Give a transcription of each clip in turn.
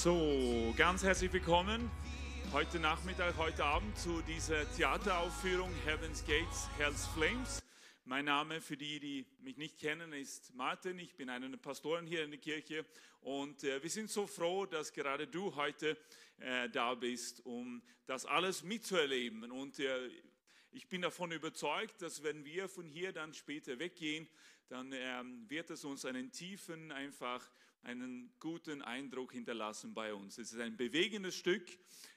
So, ganz herzlich willkommen heute Nachmittag, heute Abend zu dieser Theateraufführung Heaven's Gates, Hell's Flames. Mein Name für die, die mich nicht kennen, ist Martin. Ich bin einer der Pastoren hier in der Kirche und äh, wir sind so froh, dass gerade du heute äh, da bist, um das alles mitzuerleben. Und äh, ich bin davon überzeugt, dass wenn wir von hier dann später weggehen, dann ähm, wird es uns einen tiefen, einfach einen guten Eindruck hinterlassen bei uns. Es ist ein bewegendes Stück.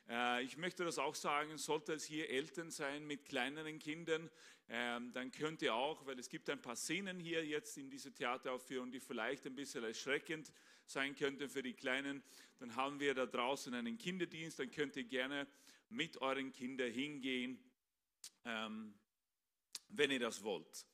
Äh, ich möchte das auch sagen, sollte es hier Eltern sein mit kleineren Kindern, ähm, dann könnt ihr auch, weil es gibt ein paar Szenen hier jetzt in dieser Theateraufführung, die vielleicht ein bisschen erschreckend sein könnten für die Kleinen, dann haben wir da draußen einen Kinderdienst, dann könnt ihr gerne mit euren Kindern hingehen, ähm, wenn ihr das wollt.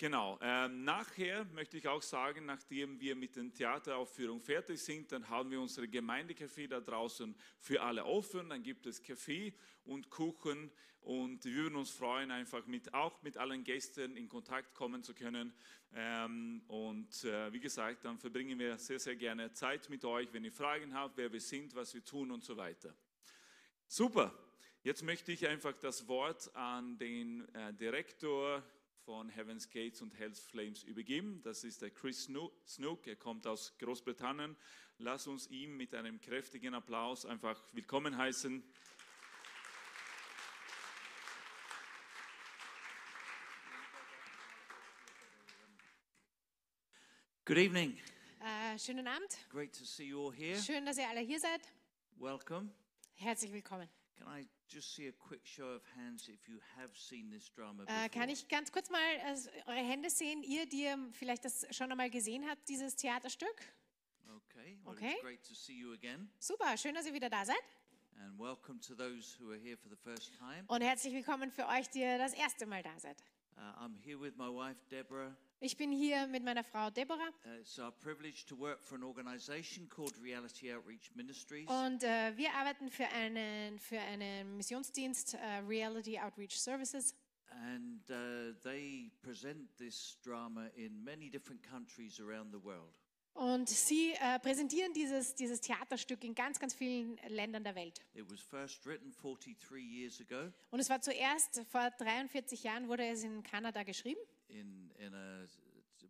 Genau, ähm, nachher möchte ich auch sagen, nachdem wir mit der Theateraufführung fertig sind, dann haben wir unsere Gemeindecafé da draußen für alle offen. Dann gibt es Kaffee und Kuchen und wir würden uns freuen, einfach mit, auch mit allen Gästen in Kontakt kommen zu können. Ähm, und äh, wie gesagt, dann verbringen wir sehr, sehr gerne Zeit mit euch, wenn ihr Fragen habt, wer wir sind, was wir tun und so weiter. Super, jetzt möchte ich einfach das Wort an den äh, Direktor von Heaven's Gates und Hell's Flames übergeben. Das ist der Chris Snook, er kommt aus Großbritannien. Lass uns ihm mit einem kräftigen Applaus einfach willkommen heißen. Good evening. Äh, schönen Abend. Great to see you all here. Schön, dass ihr alle hier seid. Welcome. Herzlich willkommen. Can I just see a quick show of hands if you have seen this drama Äh, kann ich ganz kurz mal äh, eure Hände sehen, ihr, die ihr vielleicht das schon einmal gesehen habt, dieses Theaterstück? Okay. Well, Okay. Super, schön, dass ihr wieder da seid. And welcome to those who are here for the first time. Und herzlich willkommen für euch, die ihr das erste Mal da seid. Uh, I'm here with my wife, Deborah. Ich bin hier mit meiner Frau Deborah Uh, it's our privilege to work for an organization called Reality Outreach Ministries. und äh, wir arbeiten für einen, für einen Missionsdienst, äh, Reality Outreach Services. And uh, they present this drama in many different countries around the world. Und sie äh, präsentieren dieses, dieses Theaterstück in ganz, ganz vielen Ländern der Welt. It was first written 43 years ago Und es war zuerst, vor 43 Jahren wurde es in Kanada geschrieben. in, in a,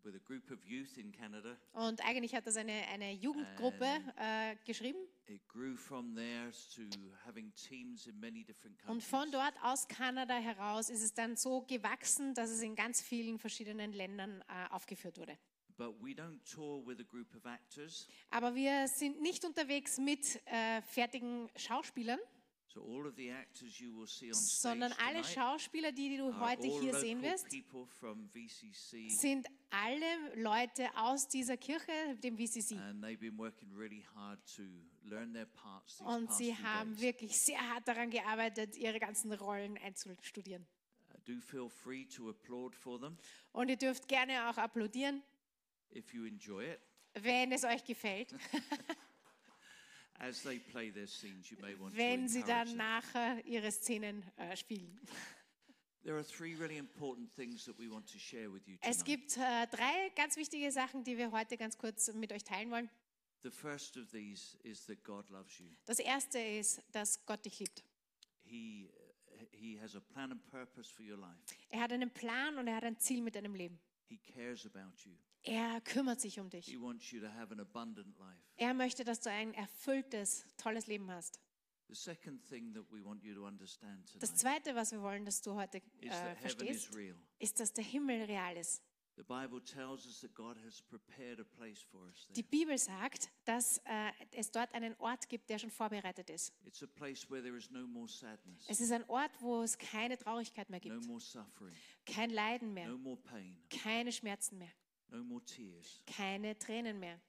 with a group of youth in Canada. Und eigentlich hat das eine, eine Jugendgruppe äh, geschrieben. It grew from there to having teams in many different Und countries. von dort aus Kanada heraus ist es dann so gewachsen, dass es in ganz vielen verschiedenen Ländern äh, aufgeführt wurde. But we don't tour with a group of actors. Aber wir sind nicht unterwegs mit äh, fertigen Schauspielern, So all sondern alle Schauspieler, die, die du heute hier sehen wirst, sind alle Leute aus dieser Kirche, dem VCC. really parts Und sie haben days. wirklich sehr hart daran gearbeitet, ihre ganzen Rollen einzustudieren. Uh, do feel free to applaud for them Und ihr dürft gerne auch applaudieren, if you enjoy it. wenn es euch gefällt, As they play their scenes, you may want wenn to sie dann nachher ihre Szenen äh, spielen. There are three really important things that we want to share with you Es gibt äh, drei ganz wichtige Sachen, die wir heute ganz kurz mit euch teilen wollen. The first of these is that God loves you. Das erste ist, dass Gott dich liebt. He, he has a plan and purpose for your life. Er hat einen Plan und er hat ein Ziel mit deinem Leben. He cares about you. Er kümmert sich um dich. Er möchte, dass du ein erfülltes, tolles Leben hast. Das zweite, was wir wollen, dass du heute äh, verstehst, ist, dass der Himmel real ist. Die. Bibel sagt, dass äh, es dort einen Ort gibt, der schon vorbereitet ist. Es ist ein Ort, wo es keine Traurigkeit mehr gibt, kein Leiden mehr, keine Schmerzen mehr, no more tears. keine Tränen mehr.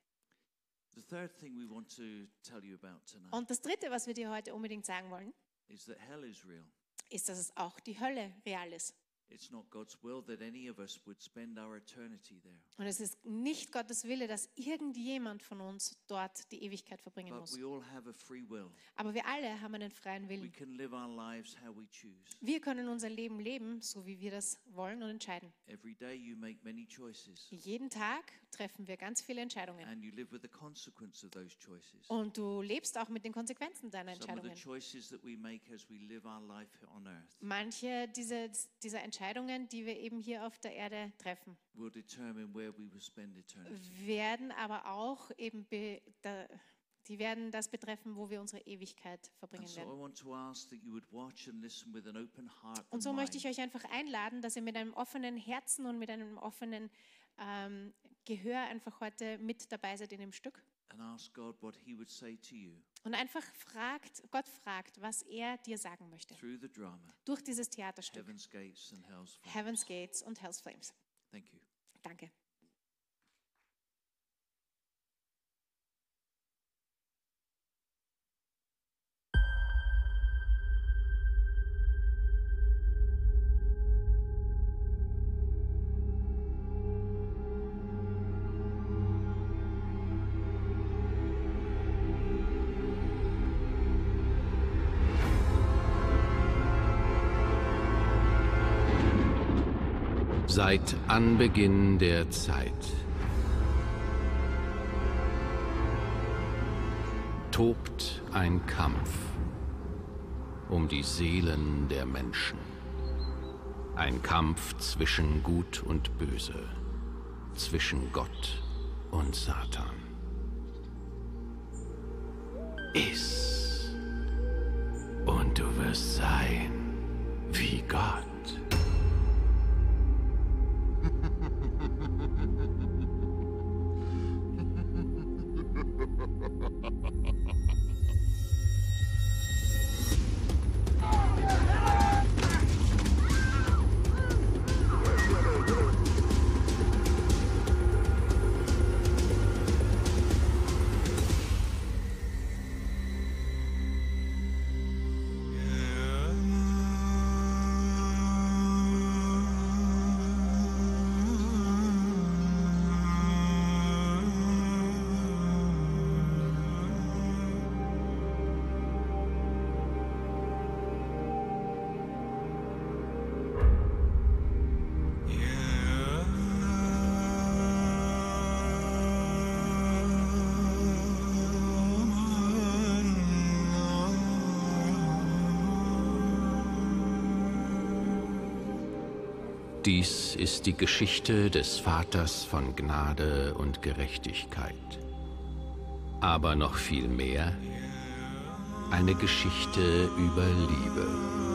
The third thing we want to tell you about tonight Und das Dritte, was wir dir heute unbedingt sagen wollen, is that hell is real. ist, dass es auch die Hölle real ist. It's not God's will that any of us would spend our eternity there. Und es ist nicht Gottes Wille, dass irgendjemand von uns dort die Ewigkeit verbringen But muss. we all have a free will. Aber wir alle haben einen freien We Willen. can live our lives how we choose. Wir können unser Leben leben, so wie wir das wollen und entscheiden. Every day you make many choices, Jeden Tag treffen wir ganz viele Entscheidungen. and you live with the consequence of those choices. Und du lebst auch mit den Konsequenzen deiner Entscheidungen. Manche dieser, dieser Entscheidungen, die wir eben hier auf der Erde treffen, will determine where we will spend eternity. werden aber auch eben, be, da, die werden das betreffen, wo wir unsere Ewigkeit verbringen so werden. want to ask that you would watch and listen with an open heart Und so möchte ich euch einfach einladen, dass ihr mit einem offenen Herzen und mit einem offenen ähm, Gehör einfach heute mit dabei seid in dem Stück. and ask God what He would say to you Und einfach fragt, Gott fragt, was er dir sagen möchte. through the drama, Durch dieses Theaterstück. Heaven's Gates. Heaven's Gates und Hell's Flames. Danke. Seit Anbeginn der Zeit tobt ein Kampf um die Seelen der Menschen. Ein Kampf zwischen Gut und Böse, zwischen Gott und Satan. Iss und du wirst sein wie Gott. Ist die Geschichte des Vaters von Gnade und Gerechtigkeit. Aber noch viel mehr, eine Geschichte über Liebe.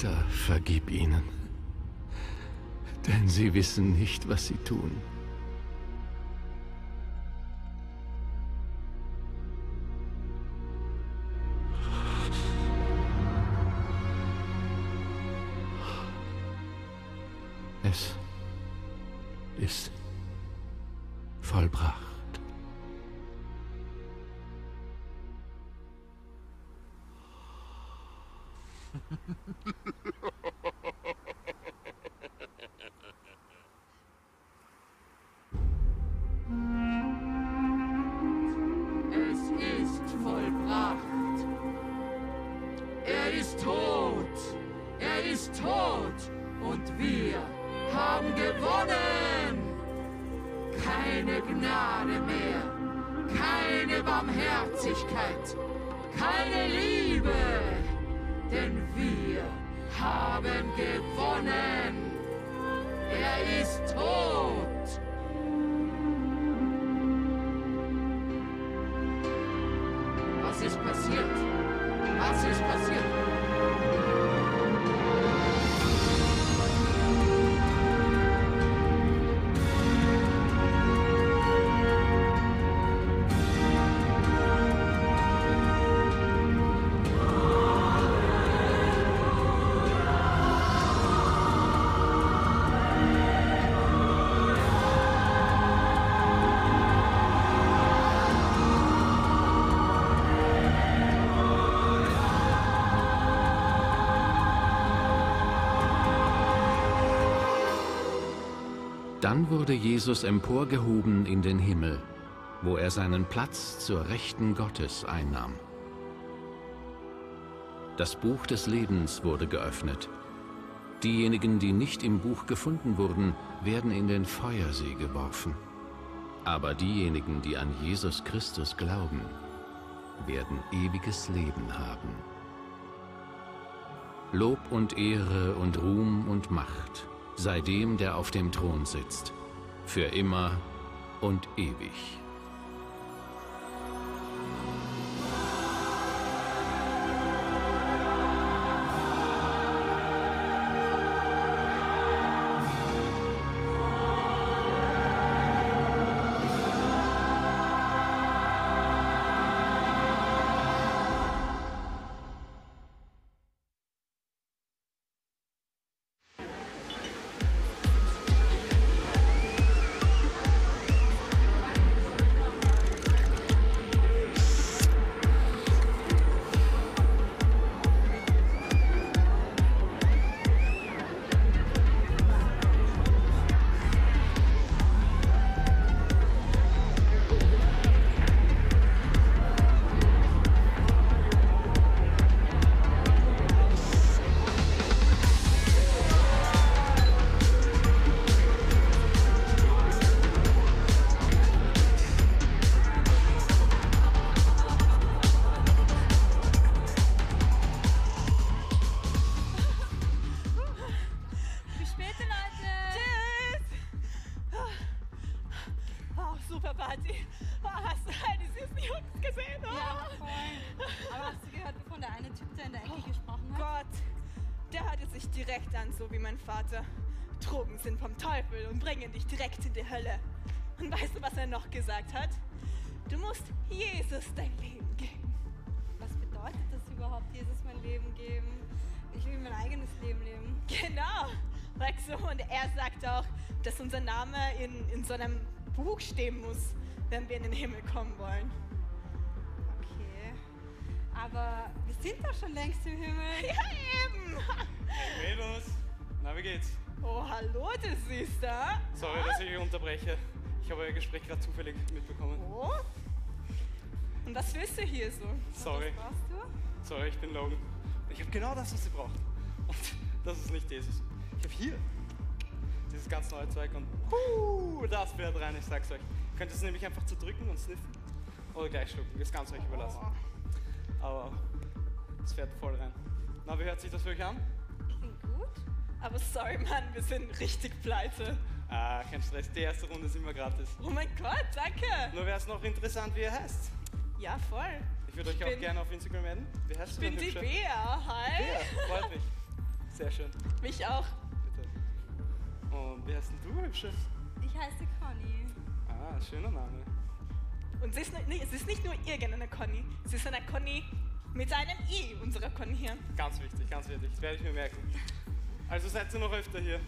Vater, vergib ihnen, denn sie wissen nicht, was sie tun. Keine Liebe. Denn wir haben gewonnen. Er ist tot. Wurde Jesus emporgehoben in den Himmel, wo er seinen Platz zur Rechten Gottes einnahm. Das Buch des Lebens wurde geöffnet. Diejenigen, die nicht im Buch gefunden wurden, werden in den Feuersee geworfen. Aber diejenigen, die an Jesus Christus glauben, werden ewiges Leben haben. Lob und Ehre und Ruhm und Macht sei dem, der auf dem Thron sitzt, für immer und ewig. Super Party. Oh, hast du all die süßen Jungs gesehen? Oh. Ja, voll. Aber hast du gehört, wovon der eine Typ da in der Ecke gesprochen hat? Gott, der hörte sich direkt an, so wie mein Vater. Drogen sind vom Teufel und bringen dich direkt in die Hölle. Und weißt du, was er noch gesagt hat? Du musst Jesus dein Leben geben. Was bedeutet das überhaupt, Jesus mein Leben geben? Ich will mein eigenes Leben leben. Genau, weißt du, und er sagt auch, dass unser Name in, in so einem Buch stehen muss, wenn wir in den Himmel kommen wollen. Okay. Aber wir sind doch schon längst im Himmel. Ja, eben. Mädels, na wie geht's? Oh, hallo, du Süßer. Sorry, dass ich euch unterbreche. Ich habe euer Gespräch gerade zufällig mitbekommen. Oh. Und was willst du hier so? Sorry, Was brauchst du? sorry, ich bin Logan. Ich habe genau das, was ihr braucht. Und das ist nicht Jesus. Ich habe hier dieses ganz neue Zeug und huh, das fährt rein, ich sag's euch. Ihr könnt es nämlich einfach zerdrücken und sniffen oder gleich schlucken. Das ist ganz euch überlassen. Aber es fährt voll rein. Na, wie hört sich das für euch an? Klingt gut. Aber sorry, Mann, wir sind richtig pleite. Ah, kein Stress, die erste Runde ist immer gratis. Oh mein Gott, danke. Nur wäre es noch interessant, wie ihr heißt. Ja, voll. Ich würde euch auch gerne auf Instagram adden. Wie heißt Ich du bin die? Bea, hi. Bea, freut mich. Sehr schön. Mich auch. Und wie heißt denn du, Hübsche? Ich heiße Conny. Ah, schöner Name. Und sie ist, nicht- nee, es ist nicht nur irgendeine Conny. Es ist eine Conny mit einem I, unsere Conny hier. Ganz wichtig, ganz wichtig. Das werde ich mir merken. Also seid ihr noch öfter hier?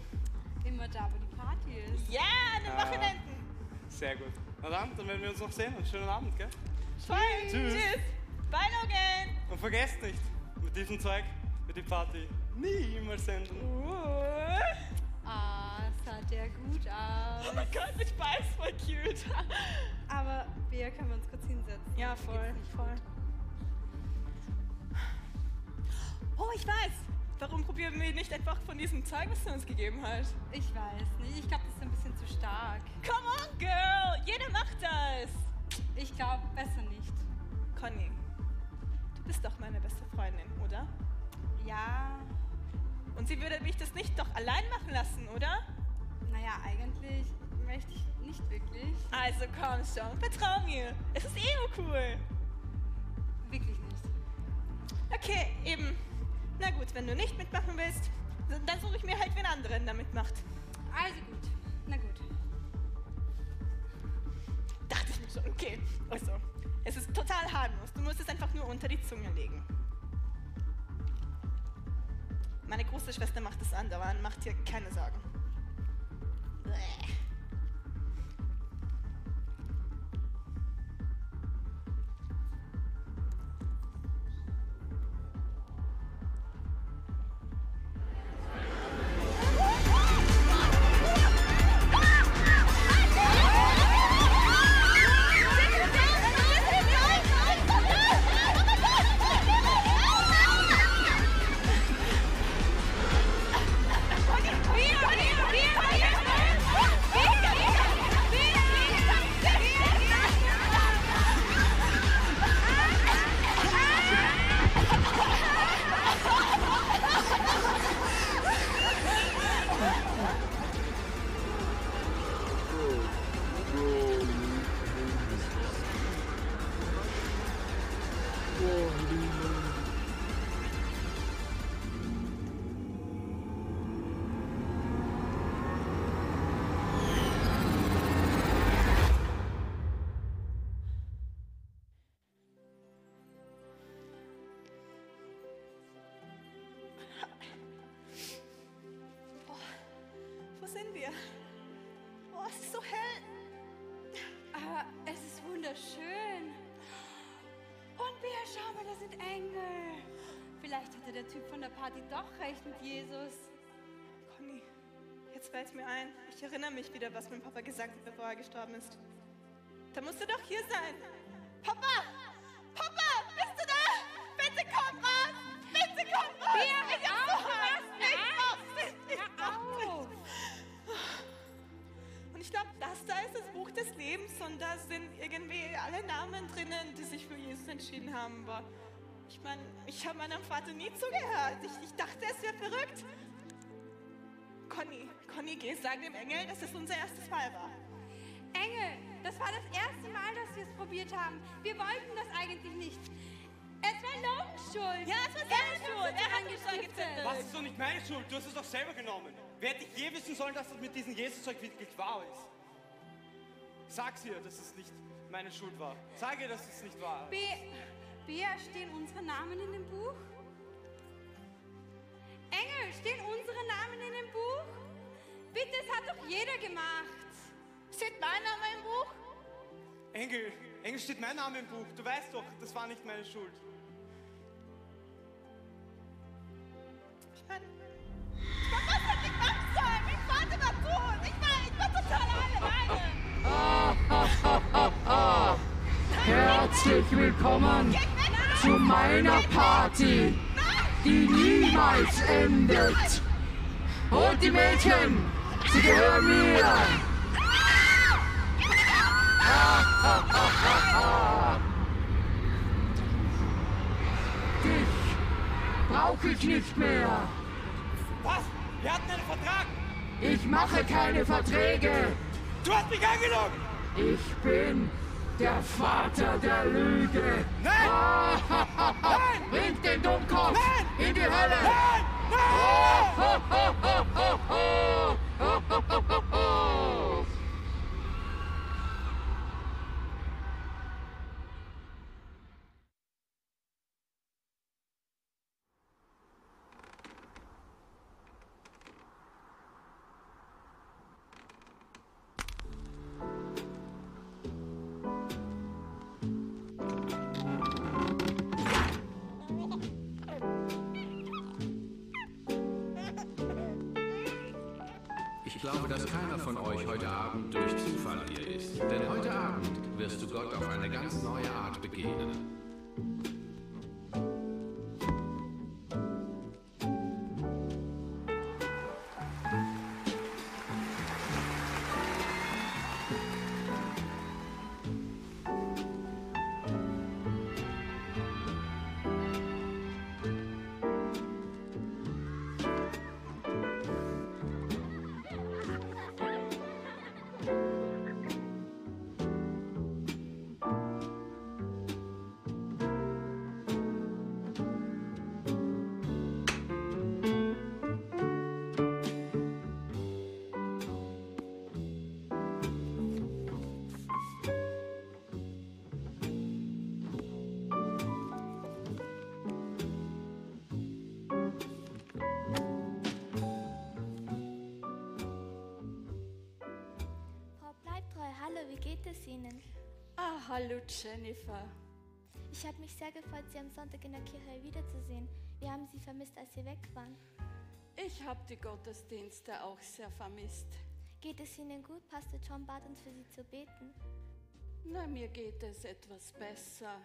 Immer da, wo die Party ist. Ja, an den Ah. Wochenenden. Sehr gut. Na dann, dann werden wir uns noch sehen und schönen Abend, gell? Voll. Tschüss. Tschüss. Bye, Logan. Und vergesst nicht, mit diesem Zeug wird die Party niemals enden. Uh. Ah, der gut aus. Oh mein Gott, Ball ist voll cute. Aber Bea, können wir uns kurz hinsetzen? Ja, voll, voll. gut. Oh, ich weiß. Warum probieren wir nicht einfach von diesem Zeug, was er uns gegeben hat? Ich weiß nicht. Ich glaube, das ist ein bisschen zu stark. Come on, girl. Jeder macht das. Ich glaube, besser nicht. Conny, du bist doch meine beste Freundin, oder? Ja, Und sie würde mich das nicht doch allein machen lassen, oder? Naja, eigentlich möchte ich nicht wirklich. Also komm schon, vertrau mir. Es ist eh nur cool. Wirklich nicht. Okay, eben. Na gut, wenn du nicht mitmachen willst, dann suche ich mir halt wen anderen, der mitmacht. Also gut. Na gut. Dachte ich mir schon, okay. Also, es ist total harmlos. Du musst es einfach nur unter die Zunge legen. Meine große Schwester macht es andauernd, macht dir keine Sorgen. Blech. Wieder, was mein Papa gesagt hat, bevor er gestorben ist. Da musst du doch hier sein. Papa! Papa! Bist du da? Bitte komm raus! Bitte komm raus! Bea, ich hab so Angst! Und ich glaube, das da ist das Buch des Lebens und da sind irgendwie alle Namen drinnen, die sich für Jesus entschieden haben. Aber ich meine, ich habe meinem Vater nie zugehört. Ich, ich dachte, es wäre verrückt. Conny, Conny, geh, sag dem Engel, dass es unser erstes Mal war. Engel, das war das erste Mal, dass wir es probiert haben. Wir wollten das eigentlich nicht. Es war Logans Schuld. Ja, es war seine Schuld. Er hat uns gezettelt. Was ist doch nicht meine Schuld? Du hast es doch selber genommen. Wer hätte ich je wissen sollen, dass das mit diesem Jesus-Zeug wirklich wahr ist? Sag's ihr, dass es nicht meine Schuld war. Sag ihr, dass es nicht wahr ist. Be Bea, stehen unsere Namen in dem Buch? Engel, stehen unsere Namen in dem Buch? Bitte, es hat doch jeder gemacht. Steht mein Name im Buch? Engel, Engel steht mein Name im Buch. Du weißt doch, das war nicht meine Schuld. Ich meine, ich meine, was hätte ich machen sollen? Mein Vater war tot. Ich war, ich war total alleine. Herzlich willkommen zu meiner Party, die niemals endet. Und die Mädchen, sie gehören mir. Dich brauche ich nicht mehr. Was? Wir hatten einen Vertrag. Ich mache keine Verträge. Du hast mich angelogen. Ich bin der Vater der Lüge. Nein! Bringt den Dummkopf Nein! in die Hölle. Nein! Ich wie geht es Ihnen? Ah, hallo Jennifer. Ich habe mich sehr gefreut, Sie am Sonntag in der Kirche wiederzusehen. Wir haben Sie vermisst, als Sie weg waren. Ich habe die Gottesdienste auch sehr vermisst. Geht es Ihnen gut? Pastor John bat uns für Sie zu beten. Na, mir geht es etwas besser.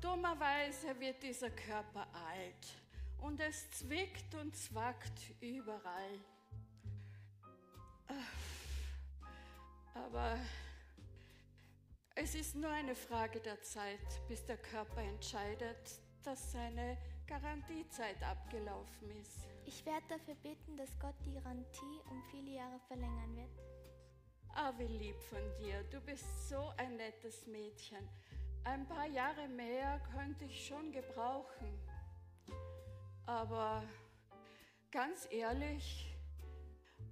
Dummerweise wird dieser Körper alt und es zwickt und zwackt überall. Aber es ist nur eine Frage der Zeit, bis der Körper entscheidet, dass seine Garantiezeit abgelaufen ist. Ich werde dafür beten, dass Gott die Garantie um viele Jahre verlängern wird. Ah, wie lieb von dir. Du bist so ein nettes Mädchen. Ein paar Jahre mehr könnte ich schon gebrauchen. Aber ganz ehrlich,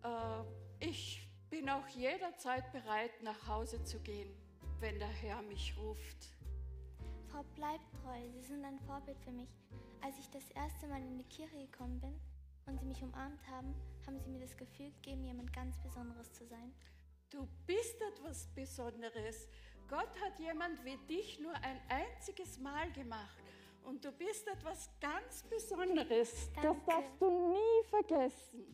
äh, ich bin auch jederzeit bereit, nach Hause zu gehen, wenn der Herr mich ruft. Frau Bleibtreu, Sie sind ein Vorbild für mich. Als ich das erste Mal in die Kirche gekommen bin und Sie mich umarmt haben, haben Sie mir das Gefühl gegeben, jemand ganz Besonderes zu sein. Du bist etwas Besonderes. Gott hat jemand wie dich nur ein einziges Mal gemacht. Und du bist etwas ganz Besonderes. Das Danke. darfst du nie vergessen.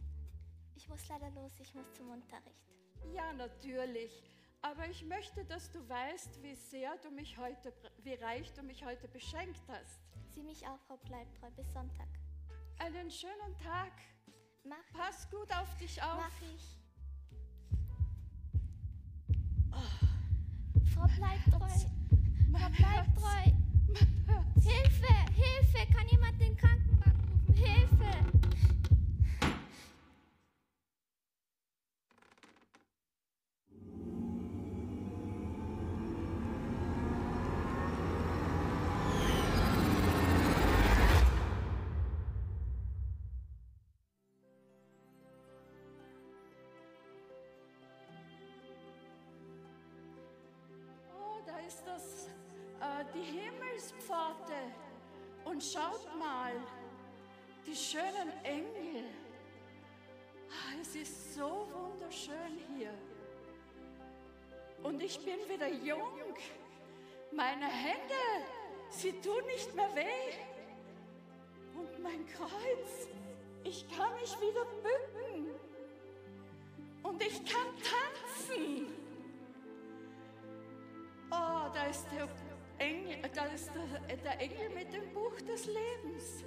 Ich muss leider los, ich muss zum Unterricht. Ja, natürlich. Aber ich möchte, dass du weißt, wie sehr du mich heute, wie reich du mich heute beschenkt hast. Sie mich auch, Frau Bleibtreu, bis Sonntag. Einen schönen Tag. Mach, Pass gut auf dich auf. mach ich. Frau Bleibtreu, Frau Bleibtreu. Hilfe, Hilfe, kann jemand den Krankenwagen rufen? Hilfe. Ich bin wieder jung. Meine Hände, sie tun nicht mehr weh. Und mein Kreuz, ich kann mich wieder bücken. Und ich kann tanzen. Oh, da ist der Engel, da ist der, der Engel mit dem Buch des Lebens.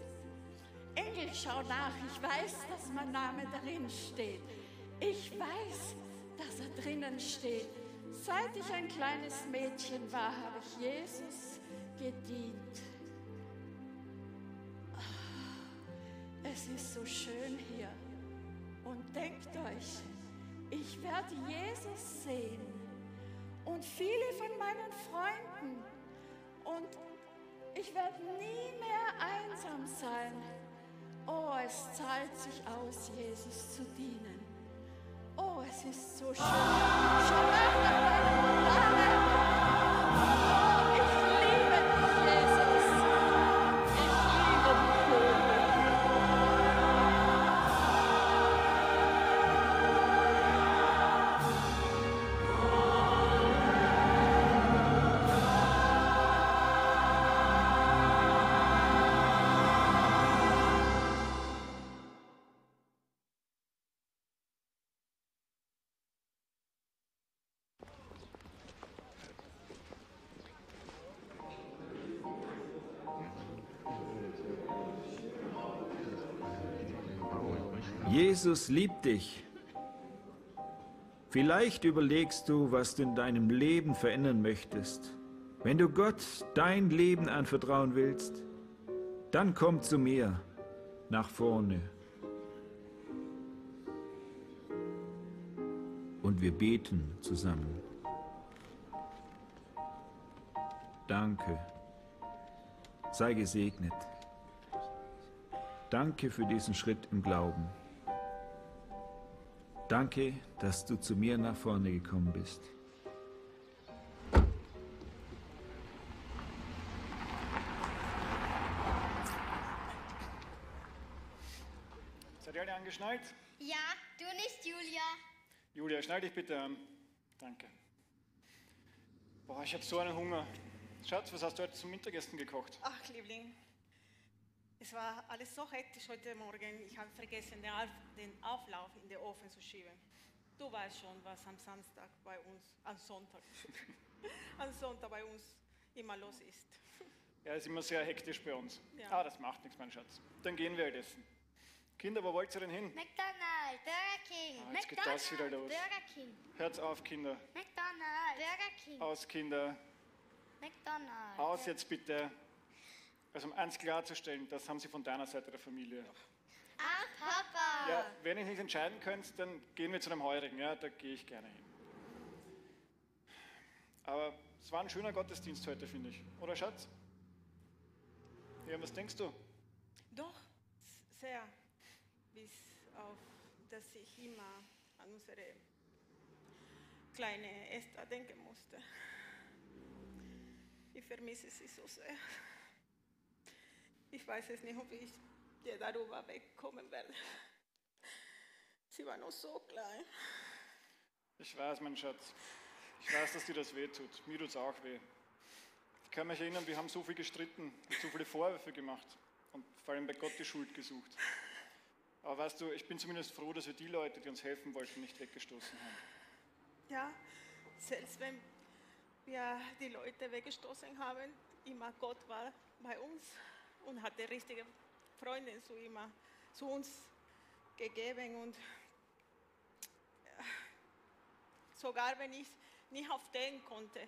Engel, schau nach. Ich weiß, dass mein Name darin steht. Ich weiß, dass er drinnen steht. Seit ich ein kleines Mädchen war, habe ich Jesus gedient. Ah, Es ist so schön hier. Und denkt euch, ich werde Jesus sehen und viele von meinen Freunden. Und ich werde nie mehr einsam sein. Oh, es zahlt sich aus, Jesus zu dienen. Oh, es ist so schön. Schon nach deinem Namen. Oh, Jesus liebt dich. Vielleicht überlegst du, was du in deinem Leben verändern möchtest. Wenn du Gott dein Leben anvertrauen willst, dann komm zu mir nach vorne. Und wir beten zusammen. Danke. Sei gesegnet. Danke für diesen Schritt im Glauben. Danke, dass du zu mir nach vorne gekommen bist. Seid ihr alle angeschnallt? Ja, du nicht, Julia. Julia, schnall dich bitte an. Danke. Boah, ich habe so einen Hunger. Schatz, was hast du heute zum Mittagessen gekocht? Ach, Liebling, es war alles so hektisch heute Morgen. Ich habe vergessen, den, Auf den Auflauf in den Ofen zu schieben. Du weißt schon, was am Samstag bei uns, am Sonntag, am Sonntag bei uns immer los ist. Ja, ist immer sehr hektisch bei uns. Ja. Ah, das macht nichts, mein Schatz. Dann gehen wir halt essen. Kinder, wo wollt ihr denn hin? McDonald's, Burger King, Ah, jetzt geht das wieder los. Burger King, Hört's auf, Kinder. McDonald's, Burger King, Aus, Kinder. McDonald's. Aus jetzt bitte. Also um eins klarzustellen, das haben sie von deiner Seite der Familie. Ah, Papa. Ja, wenn ihr nicht entscheiden könnt, dann gehen wir zu einem Heurigen. Ja, da gehe ich gerne hin. Aber es war ein schöner Gottesdienst heute, finde ich. Oder Schatz? Ja, was denkst du? Doch, sehr. Bis auf, dass ich immer an unsere kleine Esther denken musste. Ich vermisse sie so sehr. Ich weiß es nicht, ob ich darüber wegkommen werde. Sie war noch so klein. Ich weiß, mein Schatz. Ich weiß, dass dir das weh tut. Mir tut es auch weh. Ich kann mich erinnern, wir haben so viel gestritten so viele Vorwürfe gemacht und vor allem bei Gott die Schuld gesucht. Aber weißt du, ich bin zumindest froh, dass wir die Leute, die uns helfen wollten, nicht weggestoßen haben. Ja, selbst wenn wir die Leute weggestoßen haben, immer Gott war bei uns und hat die richtige Freundin zu, immer, zu uns gegeben. Und äh, sogar wenn ich nicht aufstehen konnte,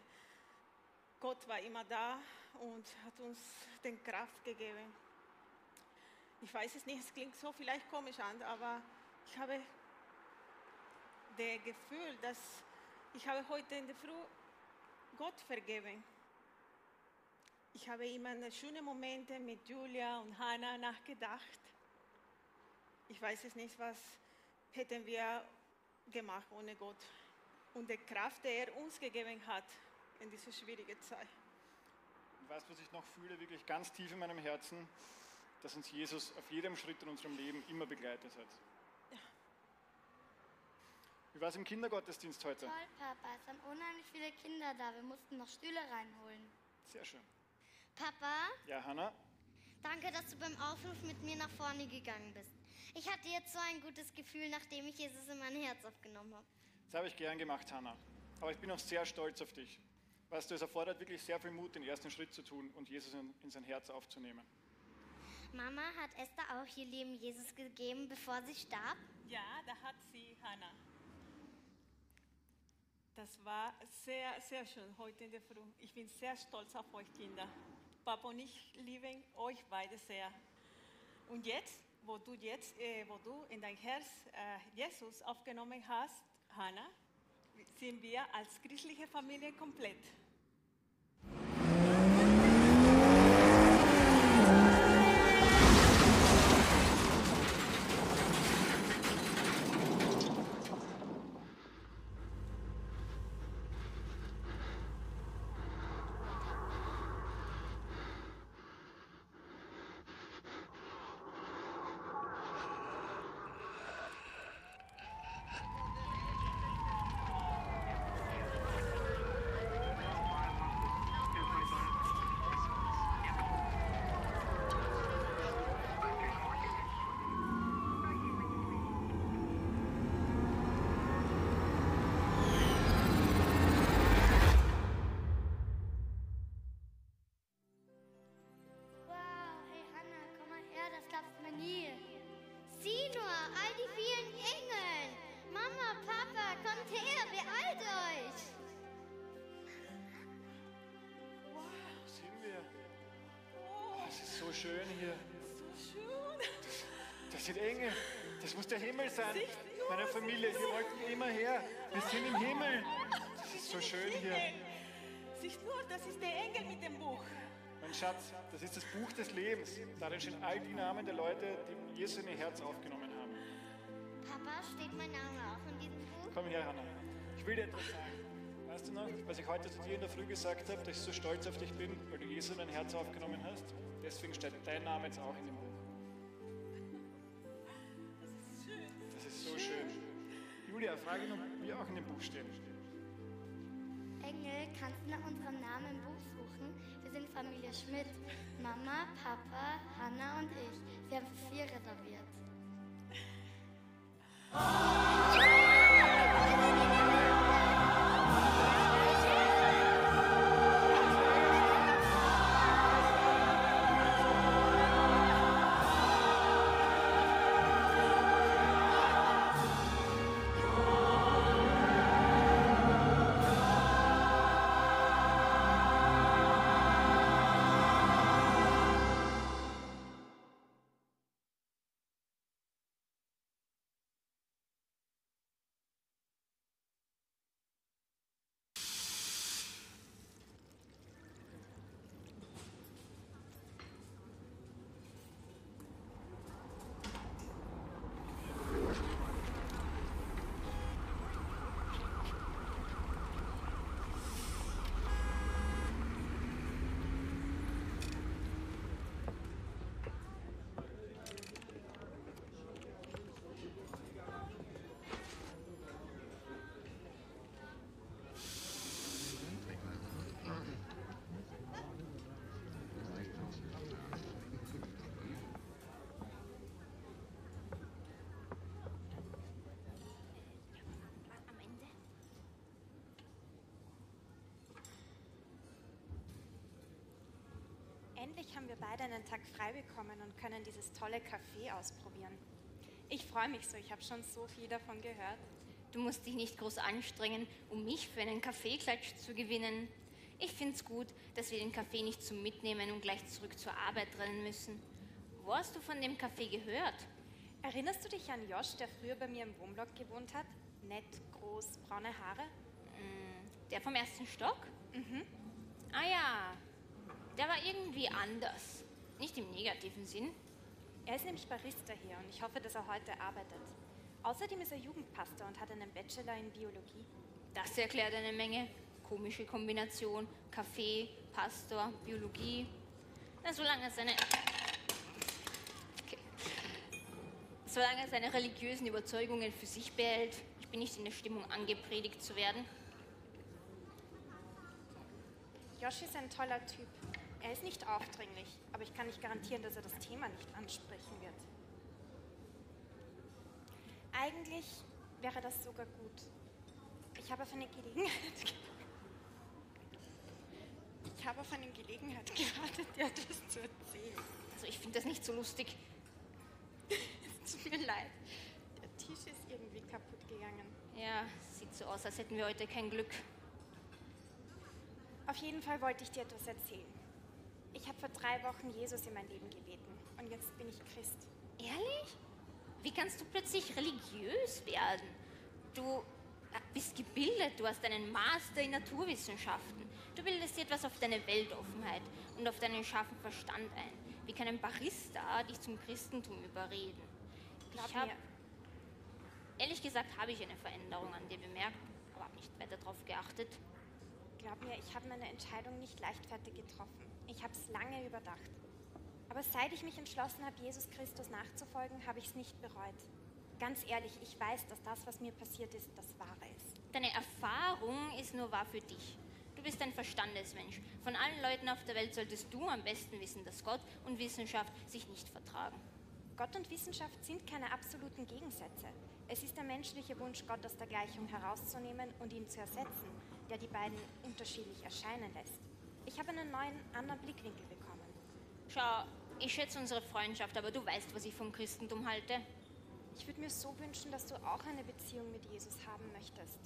Gott war immer da und hat uns den Kraft gegeben. Ich weiß es nicht, es klingt so vielleicht komisch an, aber ich habe das Gefühl, dass ich habe heute in der Früh Gott vergeben. Ich habe immer an schöne Momente mit Julia und Hannah nachgedacht. Ich weiß es nicht, was hätten wir gemacht ohne Gott und die Kraft, die er uns gegeben hat in dieser schwierigen Zeit. Und weißt du, was ich noch fühle, wirklich ganz tief in meinem Herzen, dass uns Jesus auf jedem Schritt in unserem Leben immer begleitet hat. Wie war es im Kindergottesdienst heute? Toll, Papa. Es waren unheimlich viele Kinder da. Wir mussten noch Stühle reinholen. Sehr schön. Papa, Ja, Hannah? danke, dass du beim Aufruf mit mir nach vorne gegangen bist. Ich hatte jetzt so ein gutes Gefühl, nachdem ich Jesus in mein Herz aufgenommen habe. Das habe ich gern gemacht, Hannah. Aber ich bin auch sehr stolz auf dich. Weißt du, es erfordert wirklich sehr viel Mut, den ersten Schritt zu tun und Jesus in, in sein Herz aufzunehmen. Mama hat Esther auch ihr Leben Jesus gegeben, bevor sie starb. Ja, da hat sie Hannah. Das war sehr, sehr schön heute in der Früh. Ich bin sehr stolz auf euch Kinder. Papa und ich lieben euch beide sehr. Und jetzt, wo du jetzt, äh, wo du in dein Herz äh, Jesus aufgenommen hast, Hannah, sind wir als christliche Familie komplett. Schön hier. So schön. Das sind Engel. Das muss der Himmel sein. Meiner Familie, hier wollten wir immer her. Wir sind im Himmel. Das ist so schön hier. Siehst nur, das ist der Engel mit dem Buch. Mein Schatz, das ist das Buch des Lebens. Darin stehen all die Namen der Leute, die Jesus in ihr Herz aufgenommen haben. Papa, steht mein Name auch in diesem Buch? Komm her, Hannah. Ich will dir etwas sagen. Weißt du noch, was ich heute zu dir in der Früh gesagt habe, dass ich so stolz auf dich bin, weil du Jesus in dein Herz aufgenommen hast? Deswegen steht dein Name jetzt auch in dem Buch. Das ist so schön. Julia, frage ob wir auch in dem Buch stehen. Engel, kannst du nach unserem Namen im Buch suchen? Wir sind Familie Schmidt. Mama, Papa, Hanna und ich. Sie haben vier reserviert. Endlich haben wir beide einen Tag frei bekommen und können dieses tolle Café ausprobieren. Ich freue mich so, ich habe schon so viel davon gehört. Du musst dich nicht groß anstrengen, um mich für einen Kaffeeklatsch zu gewinnen. Ich finde es gut, dass wir den Kaffee nicht zum Mitnehmen und gleich zurück zur Arbeit rennen müssen. Wo hast du von dem Kaffee gehört? Erinnerst du dich an Josh, der früher bei mir im Wohnblock gewohnt hat? Nett, groß, braune Haare? Mm, Der vom ersten Stock? Mhm. Ah ja, der war irgendwie anders. Nicht im negativen Sinn. Er ist nämlich Barista hier und ich hoffe, dass er heute arbeitet. Außerdem ist er Jugendpastor und hat einen Bachelor in Biologie. Das erklärt eine Menge. Komische Kombination. Kaffee, Pastor, Biologie. Na, solange er seine. Okay. Solange er seine religiösen Überzeugungen für sich behält. Ich bin nicht in der Stimmung, angepredigt zu werden. Josh ist ein toller Typ. Er ist nicht aufdringlich, aber ich kann nicht garantieren, dass er das Thema nicht ansprechen wird. Eigentlich wäre das sogar gut. Ich habe auf eine Gelegenheit ge- Ich habe auf eine Gelegenheit gewartet, dir etwas zu erzählen. Also ich finde das nicht so lustig. Es tut mir leid. Der Tisch ist irgendwie kaputt gegangen. Ja, sieht so aus, als hätten wir heute kein Glück. Auf jeden Fall wollte ich dir etwas erzählen. Ich habe vor drei Wochen Jesus in mein Leben gebeten und jetzt bin ich Christ. Ehrlich? Wie kannst du plötzlich religiös werden? Du äh, bist gebildet, du hast einen Master in Naturwissenschaften. Du bildest dir etwas auf deine Weltoffenheit und auf deinen scharfen Verstand ein. Wie kann ein Barista dich zum Christentum überreden? Glaub ich hab, mir. Ehrlich gesagt habe ich eine Veränderung an dir bemerkt, aber habe nicht weiter darauf geachtet. Glaub mir, ich habe meine Entscheidung nicht leichtfertig getroffen. Ich habe es lange überdacht. Aber seit ich mich entschlossen habe, Jesus Christus nachzufolgen, habe ich es nicht bereut. Ganz ehrlich, ich weiß, dass das, was mir passiert ist, das Wahre ist. Deine Erfahrung ist nur wahr für dich. Du bist ein Verstandesmensch. Von allen Leuten auf der Welt solltest du am besten wissen, dass Gott und Wissenschaft sich nicht vertragen. Gott und Wissenschaft sind keine absoluten Gegensätze. Es ist der menschliche Wunsch, Gott aus der Gleichung herauszunehmen und ihn zu ersetzen, der die beiden unterschiedlich erscheinen lässt. Ich habe einen neuen, anderen Blickwinkel bekommen. Schau, ich schätze unsere Freundschaft, aber du weißt, was ich vom Christentum halte. Ich würde mir so wünschen, dass du auch eine Beziehung mit Jesus haben möchtest.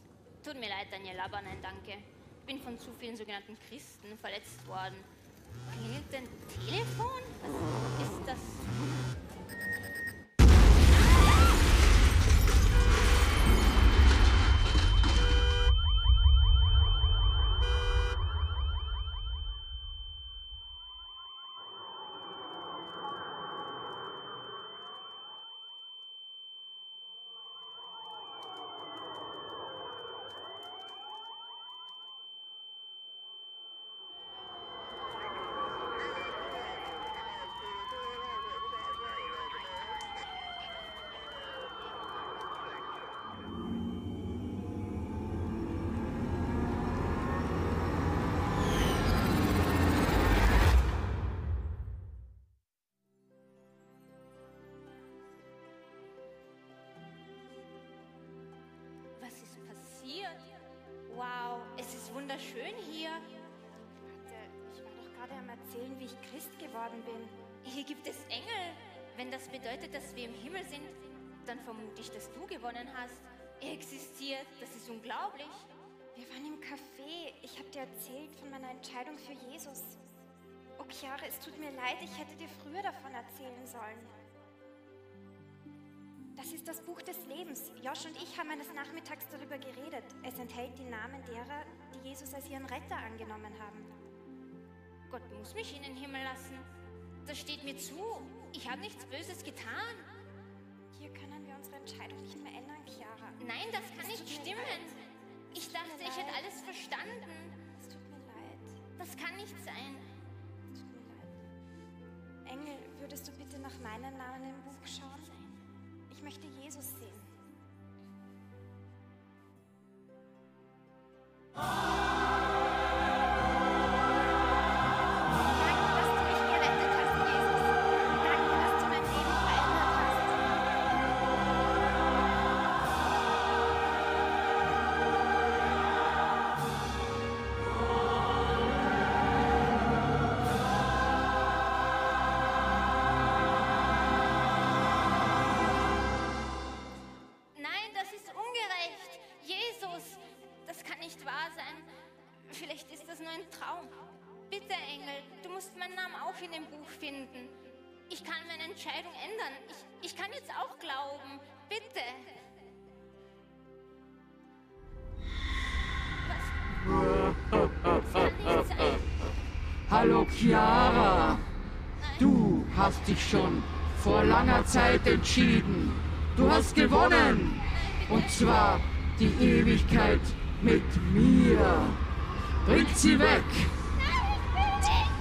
Tut mir leid, Daniel, aber nein, danke. Ich bin von zu vielen sogenannten Christen verletzt worden. Klingelt ein Telefon? Was ist das? Wunderschön hier. Warte, ich war doch gerade am Erzählen, wie ich Christ geworden bin. Hier gibt es Engel. Wenn das bedeutet, dass wir im Himmel sind, dann vermute ich, dass du gewonnen hast. Er existiert, das ist unglaublich. Wir waren im Café. Ich habe dir erzählt von meiner Entscheidung für Jesus. Oh, Chiara, es tut mir leid, ich hätte dir früher davon erzählen sollen. Das ist das Buch des Lebens. Josh und ich haben eines Nachmittags darüber geredet. Es enthält die Namen derer, die Jesus als ihren Retter angenommen haben. Gott muss mich in den Himmel lassen. Das steht mir zu. Ich habe nichts Böses getan. Hier können wir unsere Entscheidung nicht mehr ändern, Chiara. Nein, das kann Es nicht stimmen. leid. Ich dachte, ich hätte alles verstanden. Es tut mir leid. Das kann nicht sein. Es tut mir leid. Engel, würdest du bitte nach meinem Namen im Buch schauen? Möchte Jesus sehen. Engel, du musst meinen Namen auch in dem Buch finden. Ich kann meine Entscheidung ändern. Ich, ich kann jetzt auch glauben. Bitte. Hallo Chiara, du hast dich schon vor langer Zeit entschieden. Du hast gewonnen. Und zwar die Ewigkeit mit mir. Bringt sie weg.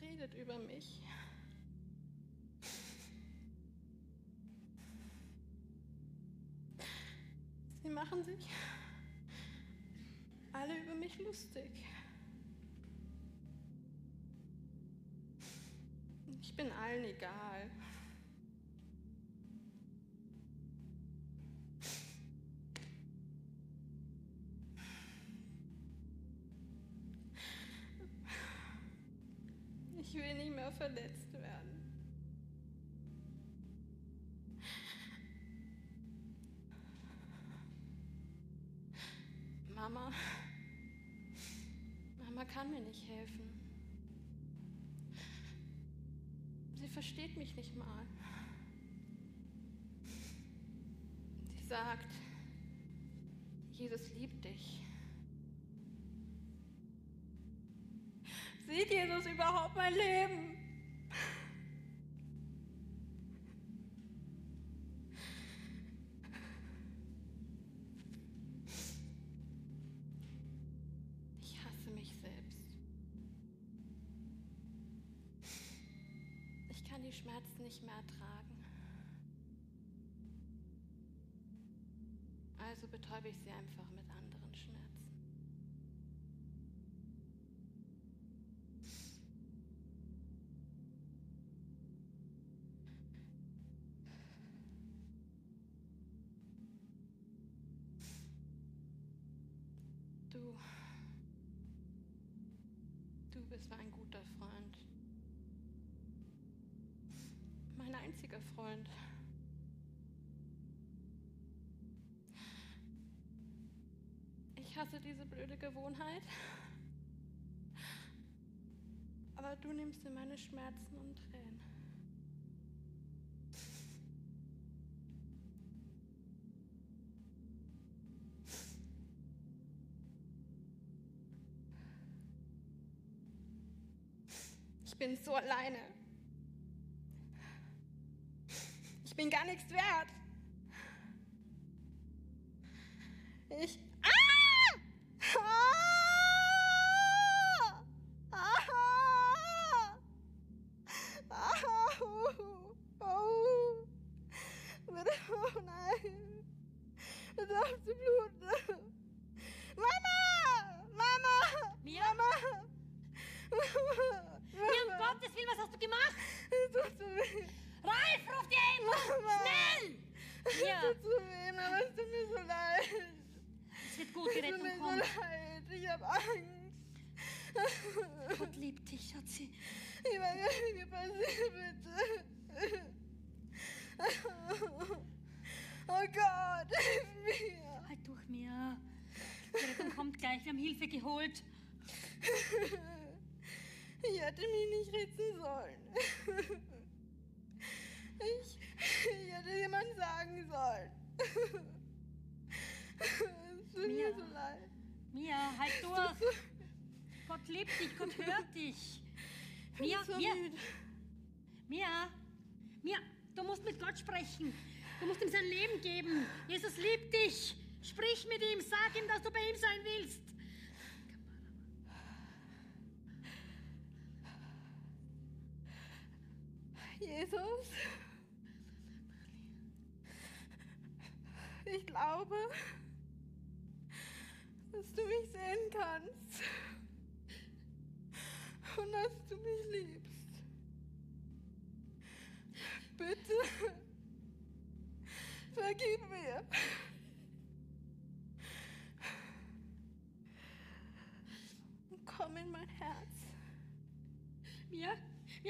Redet über mich. Sie machen sich alle über mich lustig. Ich bin allen egal. schwer verletzt werden. Mama, Mama kann mir nicht helfen. Sie versteht mich nicht mal. Sie sagt, Jesus liebt dich. Sieht Jesus überhaupt mein Leben? Schmerzen nicht mehr ertragen. Also betäube ich sie einfach mit anderen Schmerzen. Du. Du bist ein guter Freund. Einziger Freund. Ich hasse diese blöde Gewohnheit. Aber du nimmst mir meine Schmerzen und Tränen. Ich bin so alleine. Bin gar nichts wert. Ich.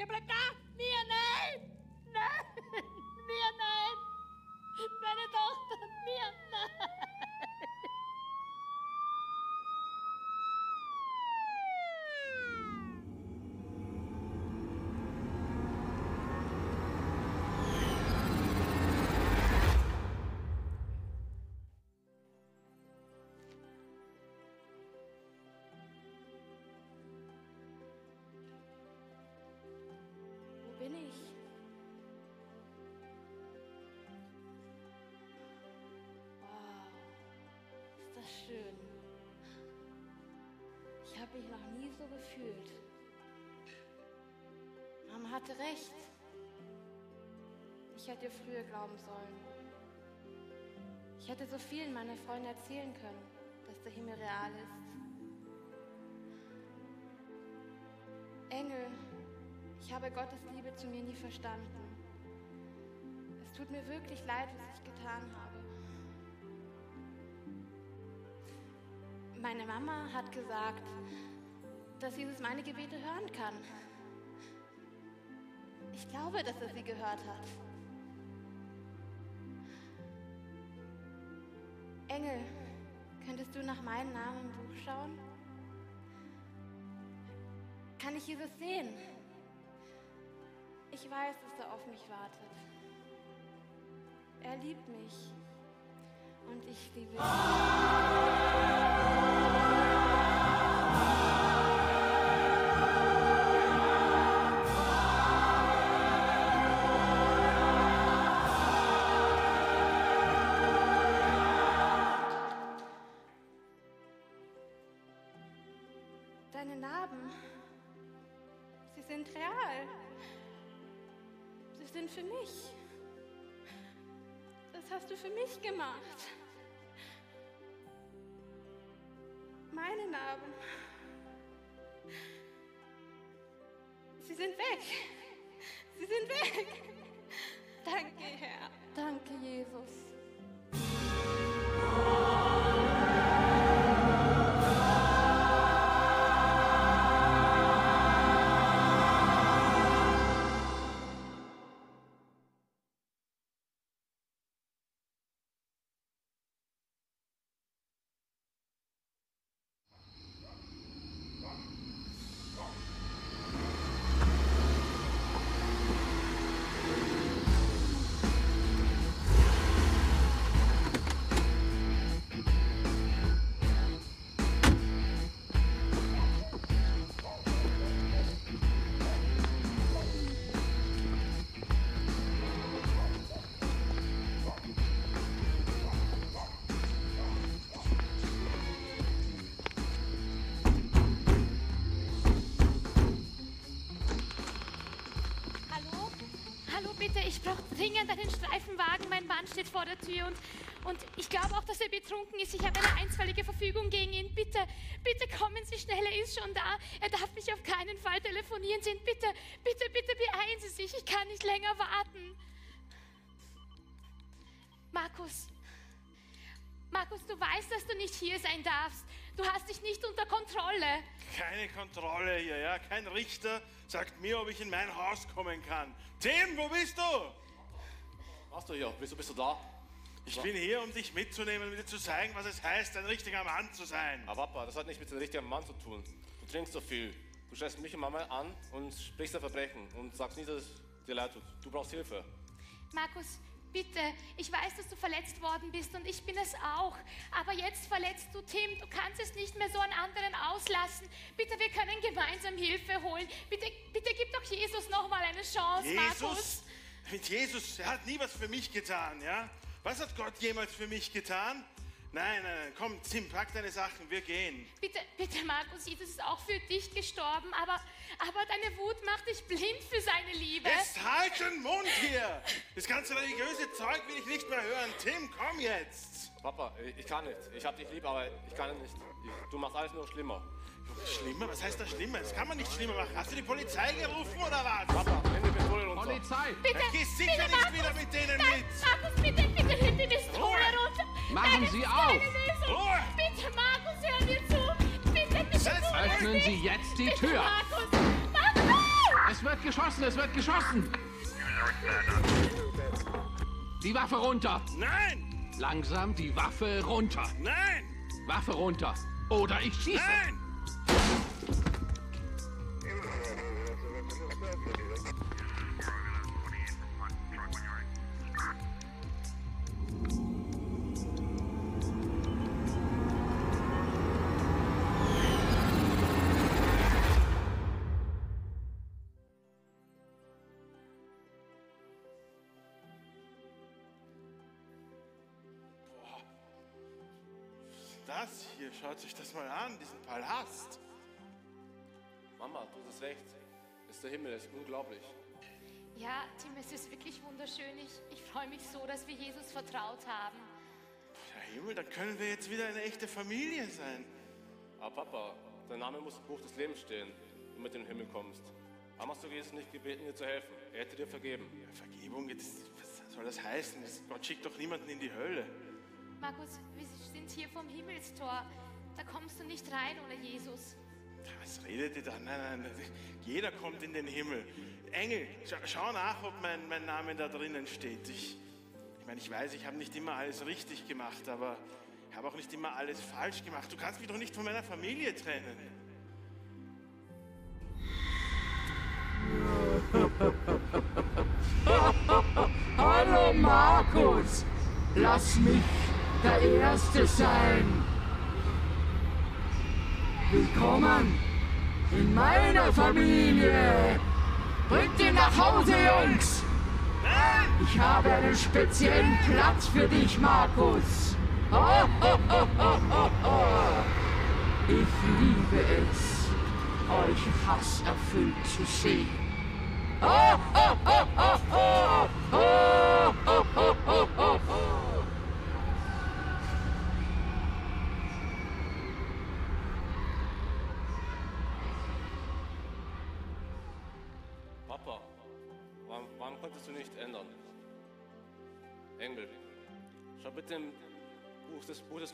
Mia, bleib da. Mia, nein. Schön. Ich habe mich noch nie so gefühlt. Mama hatte recht. Ich hätte früher glauben sollen. Ich hätte so vielen meiner Freunde erzählen können, dass der Himmel real ist. Engel, ich habe Gottes Liebe zu mir nie verstanden. Es tut mir wirklich leid, was ich getan habe. Meine Mama hat gesagt, dass Jesus meine Gebete hören kann. Ich glaube, dass er sie gehört hat. Engel, könntest du nach meinem Namen im Buch schauen? Kann ich Jesus sehen? Ich weiß, dass er auf mich wartet. Er liebt mich. Und ich liebe ihn. Narben, sie sind real. Sie sind für mich. Das hast du für mich gemacht. Meine Narben. Sie sind weg. Sie sind weg. Danke, Herr. Danke, Jesus. Mann steht vor der Tür und, und ich glaube auch, dass er betrunken ist. Ich habe eine einstweilige Verfügung gegen ihn. Bitte, bitte kommen Sie schnell, er ist schon da. Er darf mich auf keinen Fall telefonieren sehen. Bitte, bitte, bitte beeilen Sie sich. Ich kann nicht länger warten. Markus, Markus, du weißt, dass du nicht hier sein darfst. Du hast dich nicht unter Kontrolle. Keine Kontrolle hier, ja? Kein Richter sagt mir, ob ich in mein Haus kommen kann. Tim, wo bist du? Was du hier? Wieso bist du da? Ich bin hier, um dich mitzunehmen und dir zu zeigen, was es heißt, ein richtiger Mann zu sein. Aber Papa, das hat nichts mit dem richtigen Mann zu tun. Du trinkst so viel. Du schreist mich und Mama an und sprichst ein Verbrechen und sagst nie, dass es dir leid tut. Du brauchst Hilfe. Markus, bitte, ich weiß, dass du verletzt worden bist und ich bin es auch. Aber jetzt verletzt du Tim. Du kannst es nicht mehr so an anderen auslassen. Bitte, wir können gemeinsam Hilfe holen. Bitte, bitte gib doch Jesus noch mal eine Chance, Markus. Jesus? Mit Jesus, er hat nie was für mich getan, ja? Was hat Gott jemals für mich getan? Nein, nein, nein, komm, Tim, pack deine Sachen, wir gehen. Bitte, bitte, Markus, Jesus ist auch für dich gestorben, aber, aber deine Wut macht dich blind für seine Liebe. Jetzt halt den Mund hier! Das ganze religiöse Zeug will ich nicht mehr hören. Tim, komm jetzt! Papa, ich kann nicht. Ich hab dich lieb, aber ich kann nicht. Ich, du machst alles nur schlimmer. Schlimmer? Was heißt das schlimmer? Das kann man nicht schlimmer machen. Hast du die Polizei gerufen oder was? Papa, nimm die Pistole runter. Polizei! Bitte, Geh sicher bitte, nicht Markus. wieder mit denen Nein, mit! Markus, bitte, bitte, nimm die Pistole runter. Machen Nein, Sie auf. keine Lösung. Ruhe. Bitte, Markus, hör mir zu. Bitte, bitte, Öffnen Sie jetzt die bitte, Tür. Markus, Markus! Es wird geschossen, es wird geschossen. Die Waffe runter. Nein! Langsam die Waffe runter. Nein! Waffe runter. Oder ich schieße. Nein! Thank you. Hier, schaut sich das mal an, diesen Palast. Mama, du hast recht. Ist der Himmel, ist unglaublich. Ja, Tim, es ist wirklich wunderschön. Ich, ich freue mich so, dass wir Jesus vertraut haben. Ja, Himmel, dann können wir jetzt wieder eine echte Familie sein. Aber Papa, dein Name muss im Buch des Lebens stehen, wenn du mit in den Himmel kommst. Warum hast du Jesus nicht gebeten, dir zu helfen? Er hätte dir vergeben. Vergebung, jetzt, was soll das heißen? Das, Gott schickt doch niemanden in die Hölle. Markus, wir sind hier vom Himmelstor. Da kommst du nicht rein ohne Jesus. Was redet ihr da? Nein, nein, jeder kommt in den Himmel. Engel, schau, schau nach, ob mein, mein Name da drinnen steht. Ich, ich meine, ich weiß, ich habe nicht immer alles richtig gemacht, aber ich habe auch nicht immer alles falsch gemacht. Du kannst mich doch nicht von meiner Familie trennen. Hallo Markus, lass mich der Erste sein. Willkommen in meiner Familie. Bringt ihn nach Hause, Jungs. Ich habe einen speziellen Platz für dich, Markus. Oh, oh, oh. Ich liebe es, euch hasserfüllt zu sehen.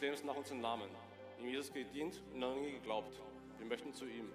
Lebens nach unseren Namen. Ihm Jesus gedient und noch nie geglaubt. Wir möchten zu ihm.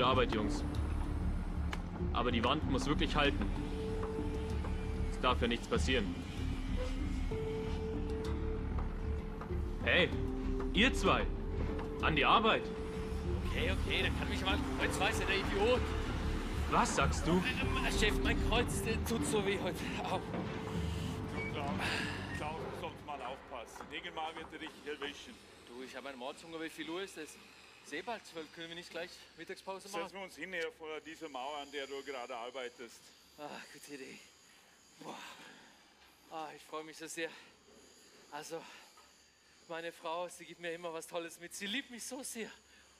Gute Arbeit, Jungs. Aber die Wand muss wirklich halten. Es darf ja nichts passieren. Hey, ihr zwei! An die Arbeit! Okay, okay, dann kann mich mal kreuzweise der Idiot. Was sagst du? Ähm, Chef, mein Kreuz der tut so weh heute. Au. Klaus, Klaus, du sollst mal aufpassen. Irgendwann wird er dich erwischen. Du, ich habe einen Mordshunger. Wie viel Uhr ist es? Zwölf. Können wir nicht gleich Mittagspause machen? Setzen wir uns hin hier vor dieser Mauer, an der du gerade arbeitest. Ah, gute Idee. Boah. Ah, ich freue mich so sehr. Also, meine Frau, sie gibt mir immer was Tolles mit. Sie liebt mich so sehr.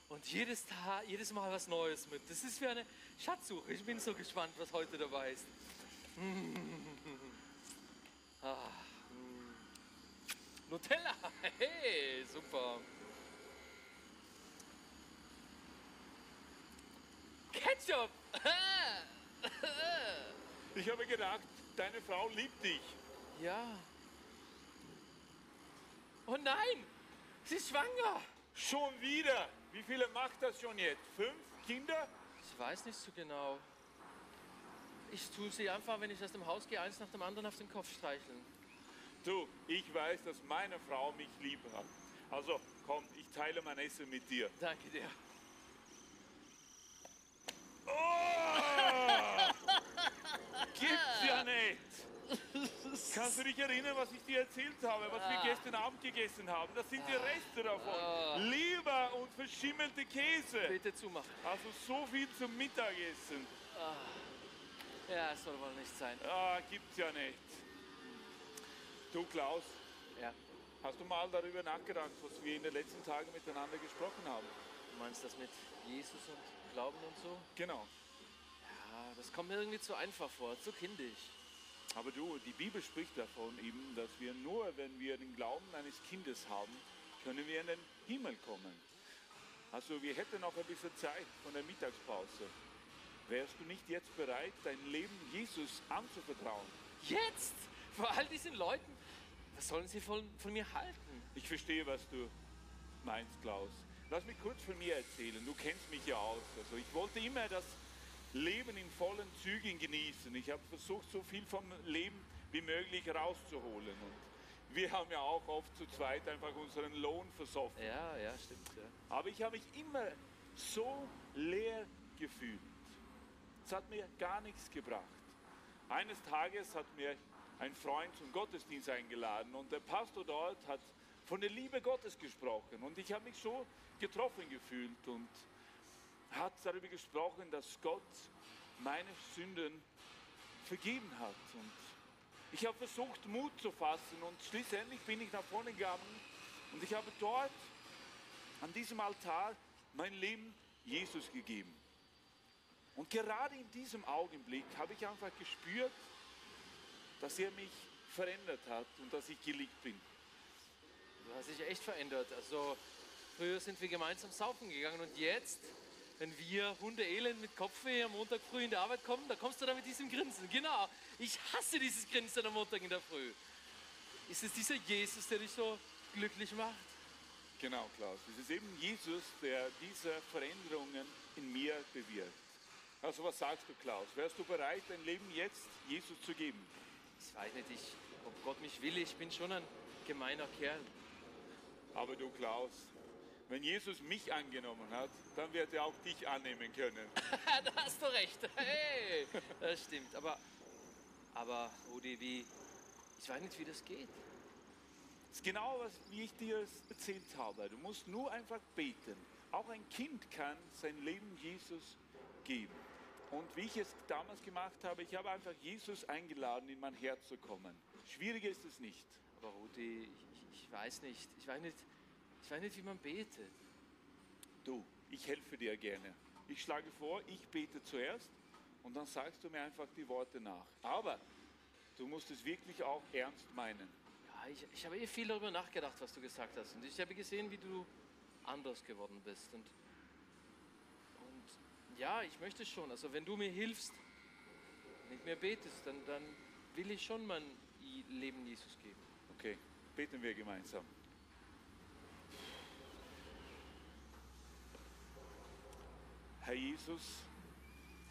Und jedes, Tag, jedes Mal was Neues mit. Das ist wie eine Schatzsuche. Ich bin so gespannt, was heute dabei ist. Ah, mm. Nutella, hey, super. Ketchup. Ich habe gedacht, deine Frau liebt dich. Ja. Oh nein, sie ist schwanger. Schon wieder. Wie viele macht das schon jetzt? Fünf Kinder? Ich weiß nicht so genau. Ich tue sie einfach, wenn ich aus dem Haus gehe, eins nach dem anderen auf den Kopf streicheln. Du, ich weiß, dass meine Frau mich lieb hat. Also komm, ich teile mein Essen mit dir. Danke dir. Oh! Gibt's ja nicht. Kannst du dich erinnern, was ich dir erzählt habe, was wir Ah. gestern Abend gegessen haben? Das sind die Reste davon. Ah. Leber und verschimmelte Käse. Bitte zumachen. Also so viel zum Mittagessen. Ah. Ja, es soll wohl nicht sein. Ah, gibt's ja nicht. Du Klaus, Ja. hast du mal darüber nachgedacht, was wir in den letzten Tagen miteinander gesprochen haben? Du meinst das mit Jesus und Glauben und so? Genau. Ja, das kommt mir irgendwie zu einfach vor, zu kindisch. Aber du, die Bibel spricht davon eben, dass wir nur, wenn wir den Glauben eines Kindes haben, können wir in den Himmel kommen. Also wir hätten noch ein bisschen Zeit von der Mittagspause. Wärst du nicht jetzt bereit, dein Leben Jesus anzuvertrauen? Jetzt? Vor all diesen Leuten? Was sollen sie von, von mir halten? Ich verstehe, was du meinst, Klaus. Lass mich kurz von mir erzählen. Du kennst mich ja aus. Also ich wollte immer das Leben in vollen Zügen genießen. Ich habe versucht, so viel vom Leben wie möglich rauszuholen. Und wir haben ja auch oft zu zweit einfach unseren Lohn versoffen. Ja, ja, stimmt. Ja. Aber ich habe mich immer so leer gefühlt. Es hat mir gar nichts gebracht. Eines Tages hat mir ein Freund zum Gottesdienst eingeladen und der Pastor dort hat von der Liebe Gottes gesprochen und ich habe mich so getroffen gefühlt und hat darüber gesprochen, dass Gott meine Sünden vergeben hat. Und ich habe versucht, Mut zu fassen und schließlich bin ich nach vorne gegangen Und ich habe dort an diesem Altar mein Leben Jesus gegeben. Und gerade in diesem Augenblick habe ich einfach gespürt, dass er mich verändert hat und dass ich geliebt bin. Du hast dich echt verändert. Also früher sind wir gemeinsam saufen gegangen und jetzt, wenn wir Hunde elend mit Kopfweh am Montag früh in die Arbeit kommen, da kommst du da mit diesem Grinsen. Genau, ich hasse dieses Grinsen am Montag in der Früh. Ist es dieser Jesus, der dich so glücklich macht? Genau, Klaus. Es ist eben Jesus, der diese Veränderungen in mir bewirkt. Also was sagst du, Klaus? Wärst du bereit, dein Leben jetzt Jesus zu geben? Ich weiß nicht, ich, ob Gott mich will, ich bin schon ein gemeiner Kerl. Aber du, Klaus, wenn Jesus mich angenommen hat, dann wird er auch dich annehmen können. da hast du recht. Hey, das stimmt. Aber, aber Rudi, wie, ich weiß nicht, wie das geht. Das ist genau, was, wie ich dir es erzählt habe. Du musst nur einfach beten. Auch ein Kind kann sein Leben Jesus geben. Und wie ich es damals gemacht habe, ich habe einfach Jesus eingeladen, in mein Herz zu kommen. Schwieriger ist es nicht. Aber Rudi, ich, ich weiß nicht, ich weiß nicht, ich weiß nicht, wie man betet. Du, ich helfe dir gerne. Ich schlage vor, ich bete zuerst und dann sagst du mir einfach die Worte nach. Aber du musst es wirklich auch ernst meinen. Ja, ich, ich habe eh viel darüber nachgedacht, was du gesagt hast. Und ich habe gesehen, wie du anders geworden bist. Und, und ja, ich möchte schon. Also wenn du mir hilfst, mit mir betest, dann, dann will ich schon mein Leben Jesus geben. Okay, beten wir gemeinsam. Herr Jesus,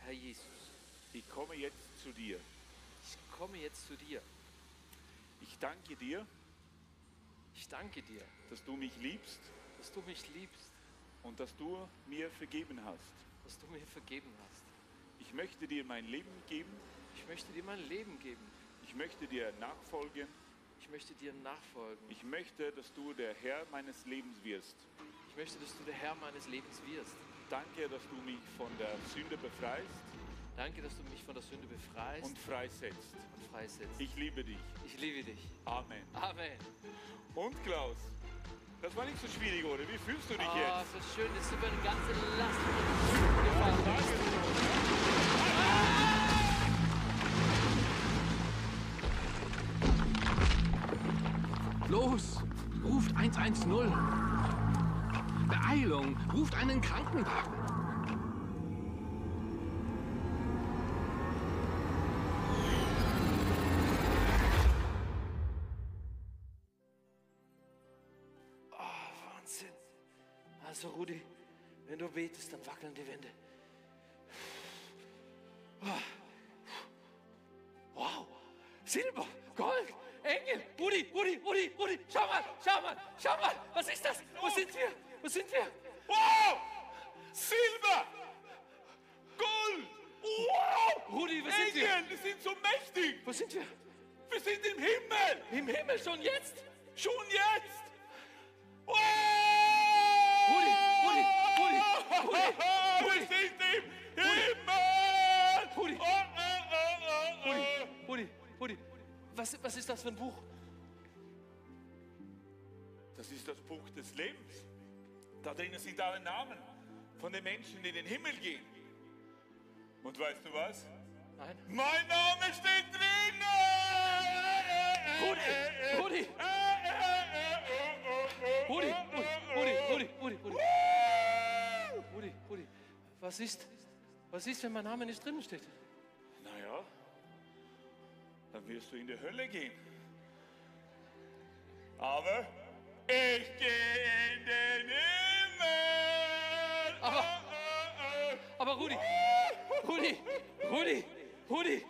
Herr Jesus, ich komme jetzt zu dir. ich komme jetzt zu dir. Ich danke dir, Ich danke dir, dass du mich liebst dass du mich liebst, und dass du mir vergeben hast. dass du mir vergeben hast. Ich möchte dir mein Leben geben. Ich möchte dir mein Leben geben. Ich möchte dir nachfolgen. Ich möchte dir nachfolgen. Ich möchte, dass du der Herr meines Lebens wirst. Ich möchte, dass du der Herr meines Lebens wirst. Danke, dass du mich von der Sünde befreist Danke, dass du mich von der Sünde befreist und freisetzt. und freisetzt. Ich liebe dich. Ich liebe dich. Amen. Amen. Und Klaus, das war nicht so schwierig, oder? Wie fühlst du dich Ah, jetzt? so schön, das ist über eine ganze Last gefallen. Los, ruft 110. Beeilung, ruft einen Krankenwagen. Rudi, Rudi, Rudi, Rudi, schau mal, schau mal, schau mal, was ist das? Wo sind wir? Wo sind wir? Wow! Silber! Gold! Wow! Rudi, wo sind wir? Engel, die sind so mächtig! Wo sind wir? Wir sind im Himmel! Im Himmel schon jetzt? Schon jetzt! Wow! Rudi, Rudi, Rudi, Rudi, Wir Rudi, sind im Himmel! Rudi. Rudi. Rudi, Rudi, was, was ist das für ein Buch? Das ist das Buch des Lebens. Da drinnen sind alle Namen von den Menschen, die in den Himmel gehen. Und weißt du was? Nein. Mein Name steht drinnen! Rudi, Rudi, Rudi, Rudi, Rudi, Rudi, Rudi, Rudi, Rudi, was ist, was ist, wenn mein Name nicht drin steht? Naja, dann wirst du in die Hölle gehen. Aber ich gehe in den Himmel! Aber, aber Rudi, Rudi, Rudi, Rudi,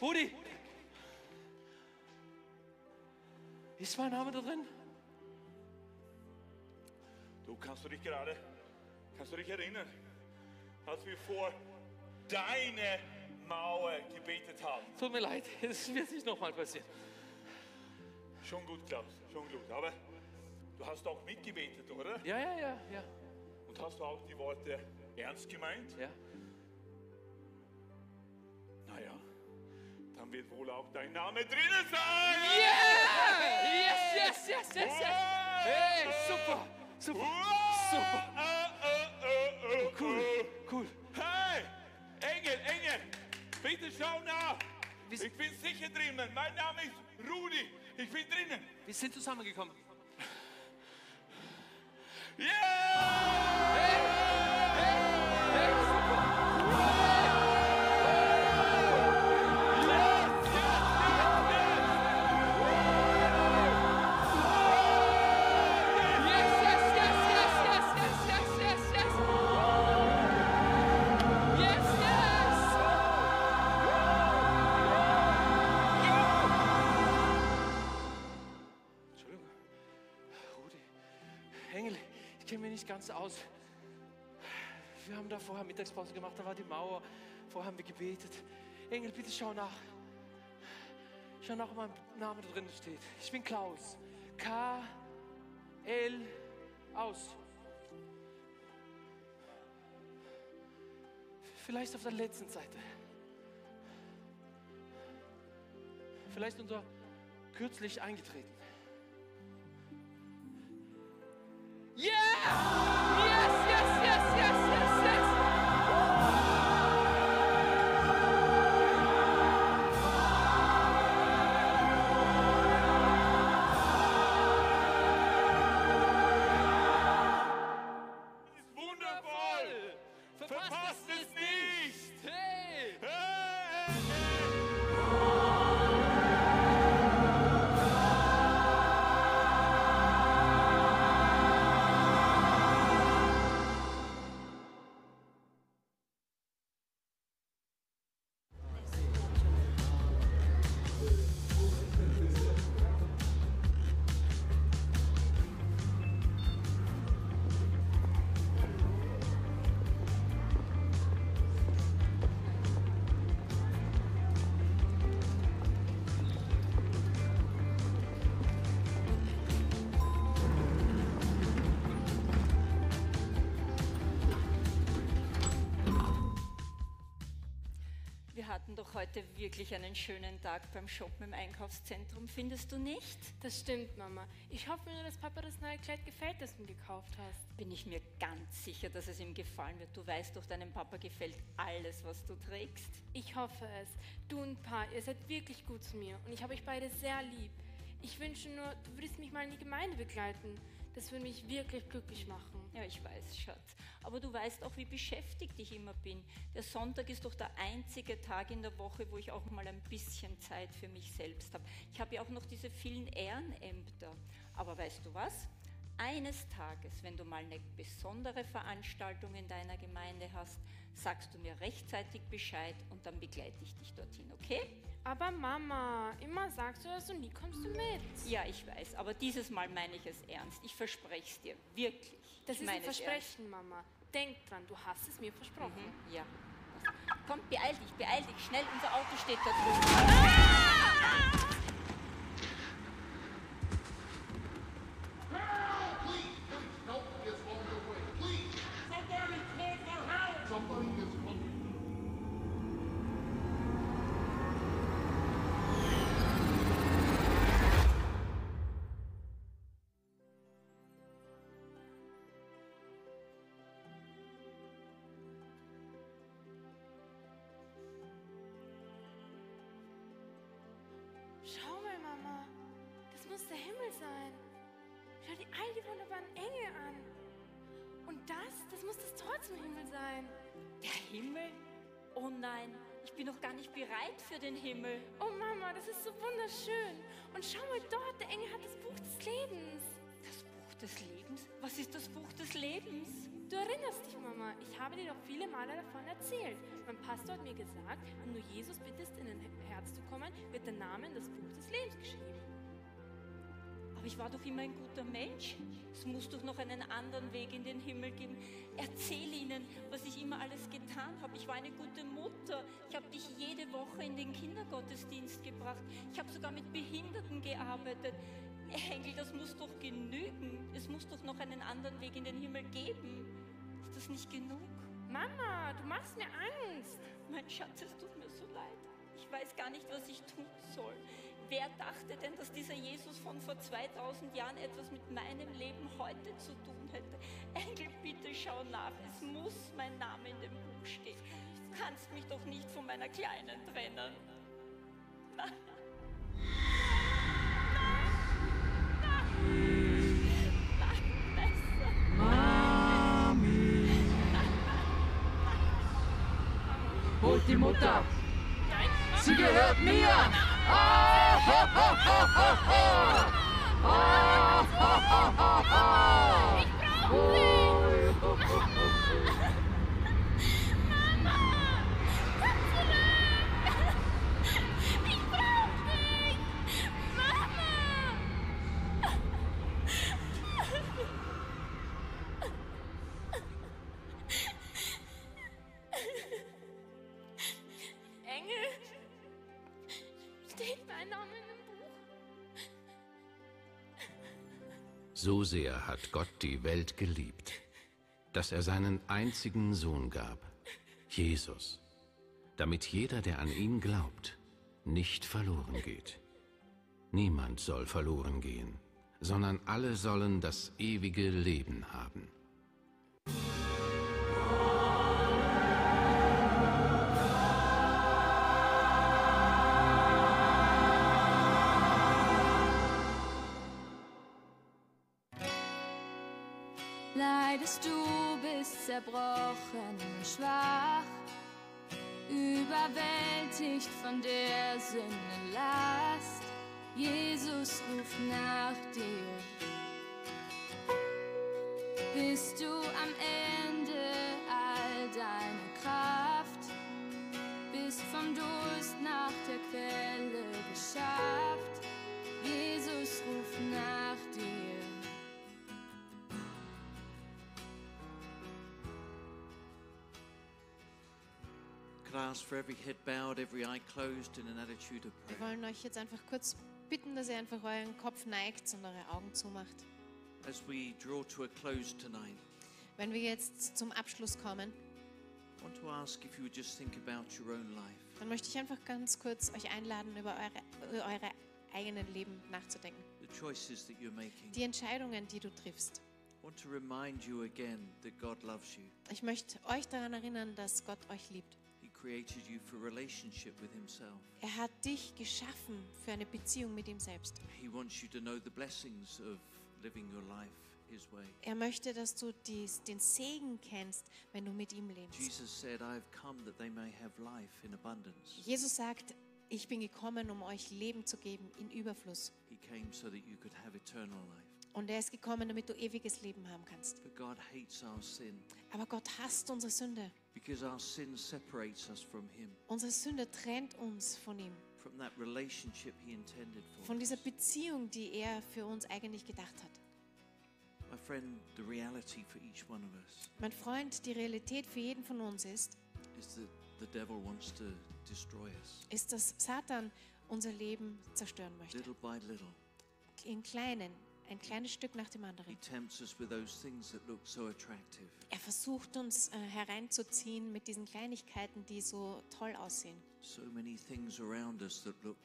Rudi, ist mein Name da drin? Du kannst du dich gerade, kannst du dich erinnern, als wir vor deine Mauer gebetet haben? Tut mir leid, es wird nicht nochmal passieren. Schon gut, Klaus, schon gut. Aber du hast auch mitgebetet, oder? Ja, ja, ja, ja. Und hast du auch die Worte ernst gemeint? Ja. Naja, dann wird wohl auch dein Name drinnen sein! Yeah! Yes, yes, yes, yes, yes. Hey, super, super, super. Cool, cool. Hey, Engel, Engel, bitte schau nach. Ich bin sicher drinnen. Mein Name ist Rudi. Ich bin drinnen. Wir sind zusammengekommen. Yeah! Ich kenne mich nicht ganz aus. Wir haben da vorher Mittagspause gemacht, da war die Mauer. Vorher haben wir gebetet. Engel, bitte schau nach. Schau nach, ob mein Name da drin steht. Ich bin Klaus. K. L. Aus. Vielleicht auf der letzten Seite. Vielleicht unter kürzlich eingetreten. Yeah! Yes, heute wirklich einen schönen Tag beim Shoppen im Einkaufszentrum, findest du nicht? Das stimmt, Mama. Ich hoffe nur, dass Papa das neue Kleid gefällt, das du ihm gekauft hast. Bin ich mir ganz sicher, dass es ihm gefallen wird. Du weißt doch, deinem Papa gefällt alles, was du trägst. Ich hoffe es. Du und Pa, ihr seid wirklich gut zu mir und ich habe euch beide sehr lieb. Ich wünsche nur, du würdest mich mal in die Gemeinde begleiten. Das würde mich wirklich glücklich machen. Ja, ich weiß, Schatz. Aber du weißt auch, wie beschäftigt ich immer bin. Der Sonntag ist doch der einzige Tag in der Woche, wo ich auch mal ein bisschen Zeit für mich selbst habe. Ich habe ja auch noch diese vielen Ehrenämter. Aber weißt du was? Eines Tages, wenn du mal eine besondere Veranstaltung in deiner Gemeinde hast, sagst du mir rechtzeitig Bescheid und dann begleite ich dich dorthin, okay? Aber Mama, immer sagst du das und nie kommst du mit. Ja, ich weiß, aber dieses Mal meine ich es ernst. Ich verspreche es dir, wirklich. Das ich ist ein Versprechen, Mama. Denk dran, du hast es mir versprochen. Mhm, ja. Komm, beeil dich, beeil dich. Schnell, unser Auto steht da drüben. Schau muss der Himmel sein. Schau dir all die wunderbaren Engel an. Und das, das muss das Tor zum Himmel sein. Der Himmel? Oh nein, ich bin noch gar nicht bereit für den Himmel. Oh Mama, das ist so wunderschön. Und schau mal dort, der Engel hat das Buch des Lebens. Das Buch des Lebens? Was ist das Buch des Lebens? Du erinnerst dich, Mama, ich habe dir doch viele Male davon erzählt. Mein Pastor hat mir gesagt, wenn du Jesus bittest, in dein Herz zu kommen, wird der Name in das Buch des Lebens geschrieben. Aber ich war doch immer ein guter Mensch. Es muss doch noch einen anderen Weg in den Himmel geben. Erzähl ihnen, was ich immer alles getan habe. Ich war eine gute Mutter. Ich habe dich jede Woche in den Kindergottesdienst gebracht. Ich habe sogar mit Behinderten gearbeitet. Engel, das muss doch genügen. Es muss doch noch einen anderen Weg in den Himmel geben. Ist das nicht genug? Mama, du machst mir Angst. Mein Schatz, es tut mir. Ich weiß gar nicht, was ich tun soll. Wer dachte denn, dass dieser Jesus von vor 2000 Jahren etwas mit meinem Leben heute zu tun hätte? Engel, bitte schau nach. Es muss mein Name in dem Buch stehen. Du kannst mich doch nicht von meiner Kleinen trennen. Nein. Holt die Mutter! Sie gehört mir! Ah, ha, ha, ha, ha, ha. Ah, ha, ha, ha, ha. Hol. So sehr hat Gott die Welt geliebt, dass er seinen einzigen Sohn gab, Jesus, damit jeder, der an ihn glaubt, nicht verloren geht. Niemand soll verloren gehen, sondern alle sollen das ewige Leben haben. Zerbrochen schwach, überwältigt von der Sünde Last. Jesus ruft nach dir. Bist du am Ende all deiner Kraft? Bist vom Durst nach der Quelle geschafft? Wir wollen euch jetzt einfach kurz bitten, dass ihr einfach euren Kopf neigt und eure Augen zumacht. As we draw to a close tonight, Wenn wir jetzt zum Abschluss kommen, I want to ask if you would just think about your own life. dann möchte ich einfach ganz kurz euch einladen, über eure, über eure eigenen Leben nachzudenken. The choices that you're making. Die Entscheidungen, die du triffst. I want to remind you again that God loves you. Ich möchte euch daran erinnern, dass Gott euch liebt. Created you for relationship with Himself. Er hat dich geschaffen für eine Beziehung mit ihm selbst. He wants you to know the blessings of living your life His way. Er möchte, dass du dies, den Segen kennst, wenn du mit ihm lebst. Jesus said, I have come that they may have life in abundance. Jesus sagt, ich bin gekommen, um euch Leben zu geben in Überfluss. He came so that you could have eternal life. Und er ist gekommen, damit du ewiges Leben haben kannst. But God hates our sin Aber Gott hasst unsere Sünde. Because our sin separates us from Him, Unsere Sünde trennt uns von ihm. from that relationship He intended for Von dieser. Beziehung, die er für uns eigentlich gedacht hat. My friend, the reality for each one of us Mein Freund, die Realität für jeden von uns ist, is that the devil wants to destroy us ist, dass Satan unser Leben zerstören möchte. little by little. Im Kleinen, ein kleines Stück nach dem anderen. so. Er versucht uns äh, hereinzuziehen mit diesen Kleinigkeiten, die so toll aussehen. So many things around us that look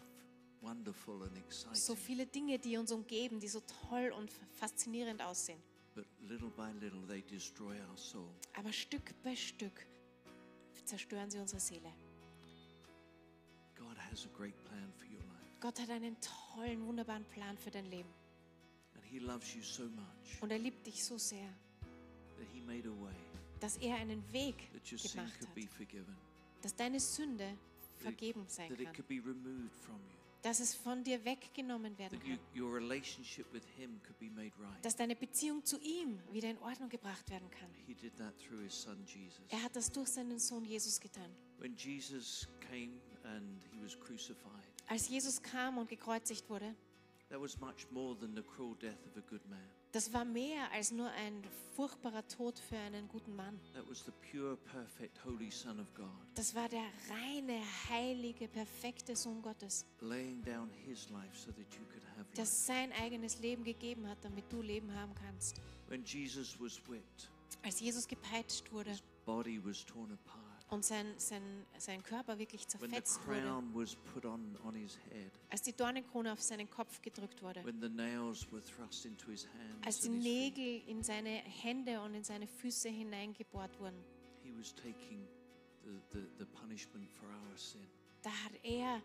wonderful and So viele Dinge, die uns umgeben, die so toll und faszinierend aussehen. But little by little, they destroy our soul. Aber Stück bei Stück zerstören sie unsere Seele. God has a great plan for your life. Gott hat einen tollen, wunderbaren Plan für dein Leben. He loves you so much Und er liebt dich so sehr, that He made a way dass er einen Weg that your sin gemacht could hat, be forgiven, dass deine Sünde vergeben sein that it kann, could be removed from you, dass es von dir weggenommen werden that you, kann, your relationship with Him could be made right. dass deine Beziehung zu ihm wieder in Ordnung gebracht werden kann. He did that through His Son Jesus. Er hat das durch seinen Sohn Jesus getan. When Jesus came and He was crucified, Als Jesus kam und gekreuzigt wurde, that was much more than the cruel death of a good man. das war mehr als nur ein furchtbarer Tod für einen guten Mann. That was the pure, perfect, holy Son of God, Das war der reine, heilige, perfekte Sohn Gottes, laying down His life so that you could have der sein eigenes Leben gegeben hat, damit du Leben haben kannst. When Jesus was whipped, Als Jesus gepeitscht wurde, und sein, sein, sein Körper wirklich zerfetzt wurde, on, on head, als die Dornenkrone auf seinen Kopf gedrückt wurde, als die Nägel in seine Hände und in seine Füße hineingebohrt wurden, he was taking the, the, the punishment for our sin. da hat er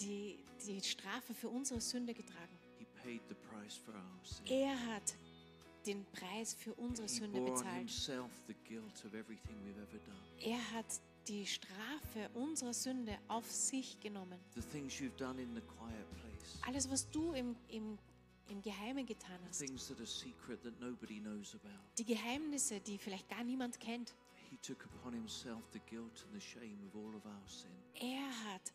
die, die Strafe für unsere Sünde getragen. He paid the price for our sin. Er hat den Preis für unsere Sünde bezahlt. Er hat die Strafe unserer Sünde auf sich genommen. The things you've done in the quiet place, Alles, was du im, im, im Geheimen getan the hast, things that are secret that nobody knows about. die Geheimnisse, die vielleicht gar niemand kennt, He took upon himself the guilt and the shame of all of our sin. er hat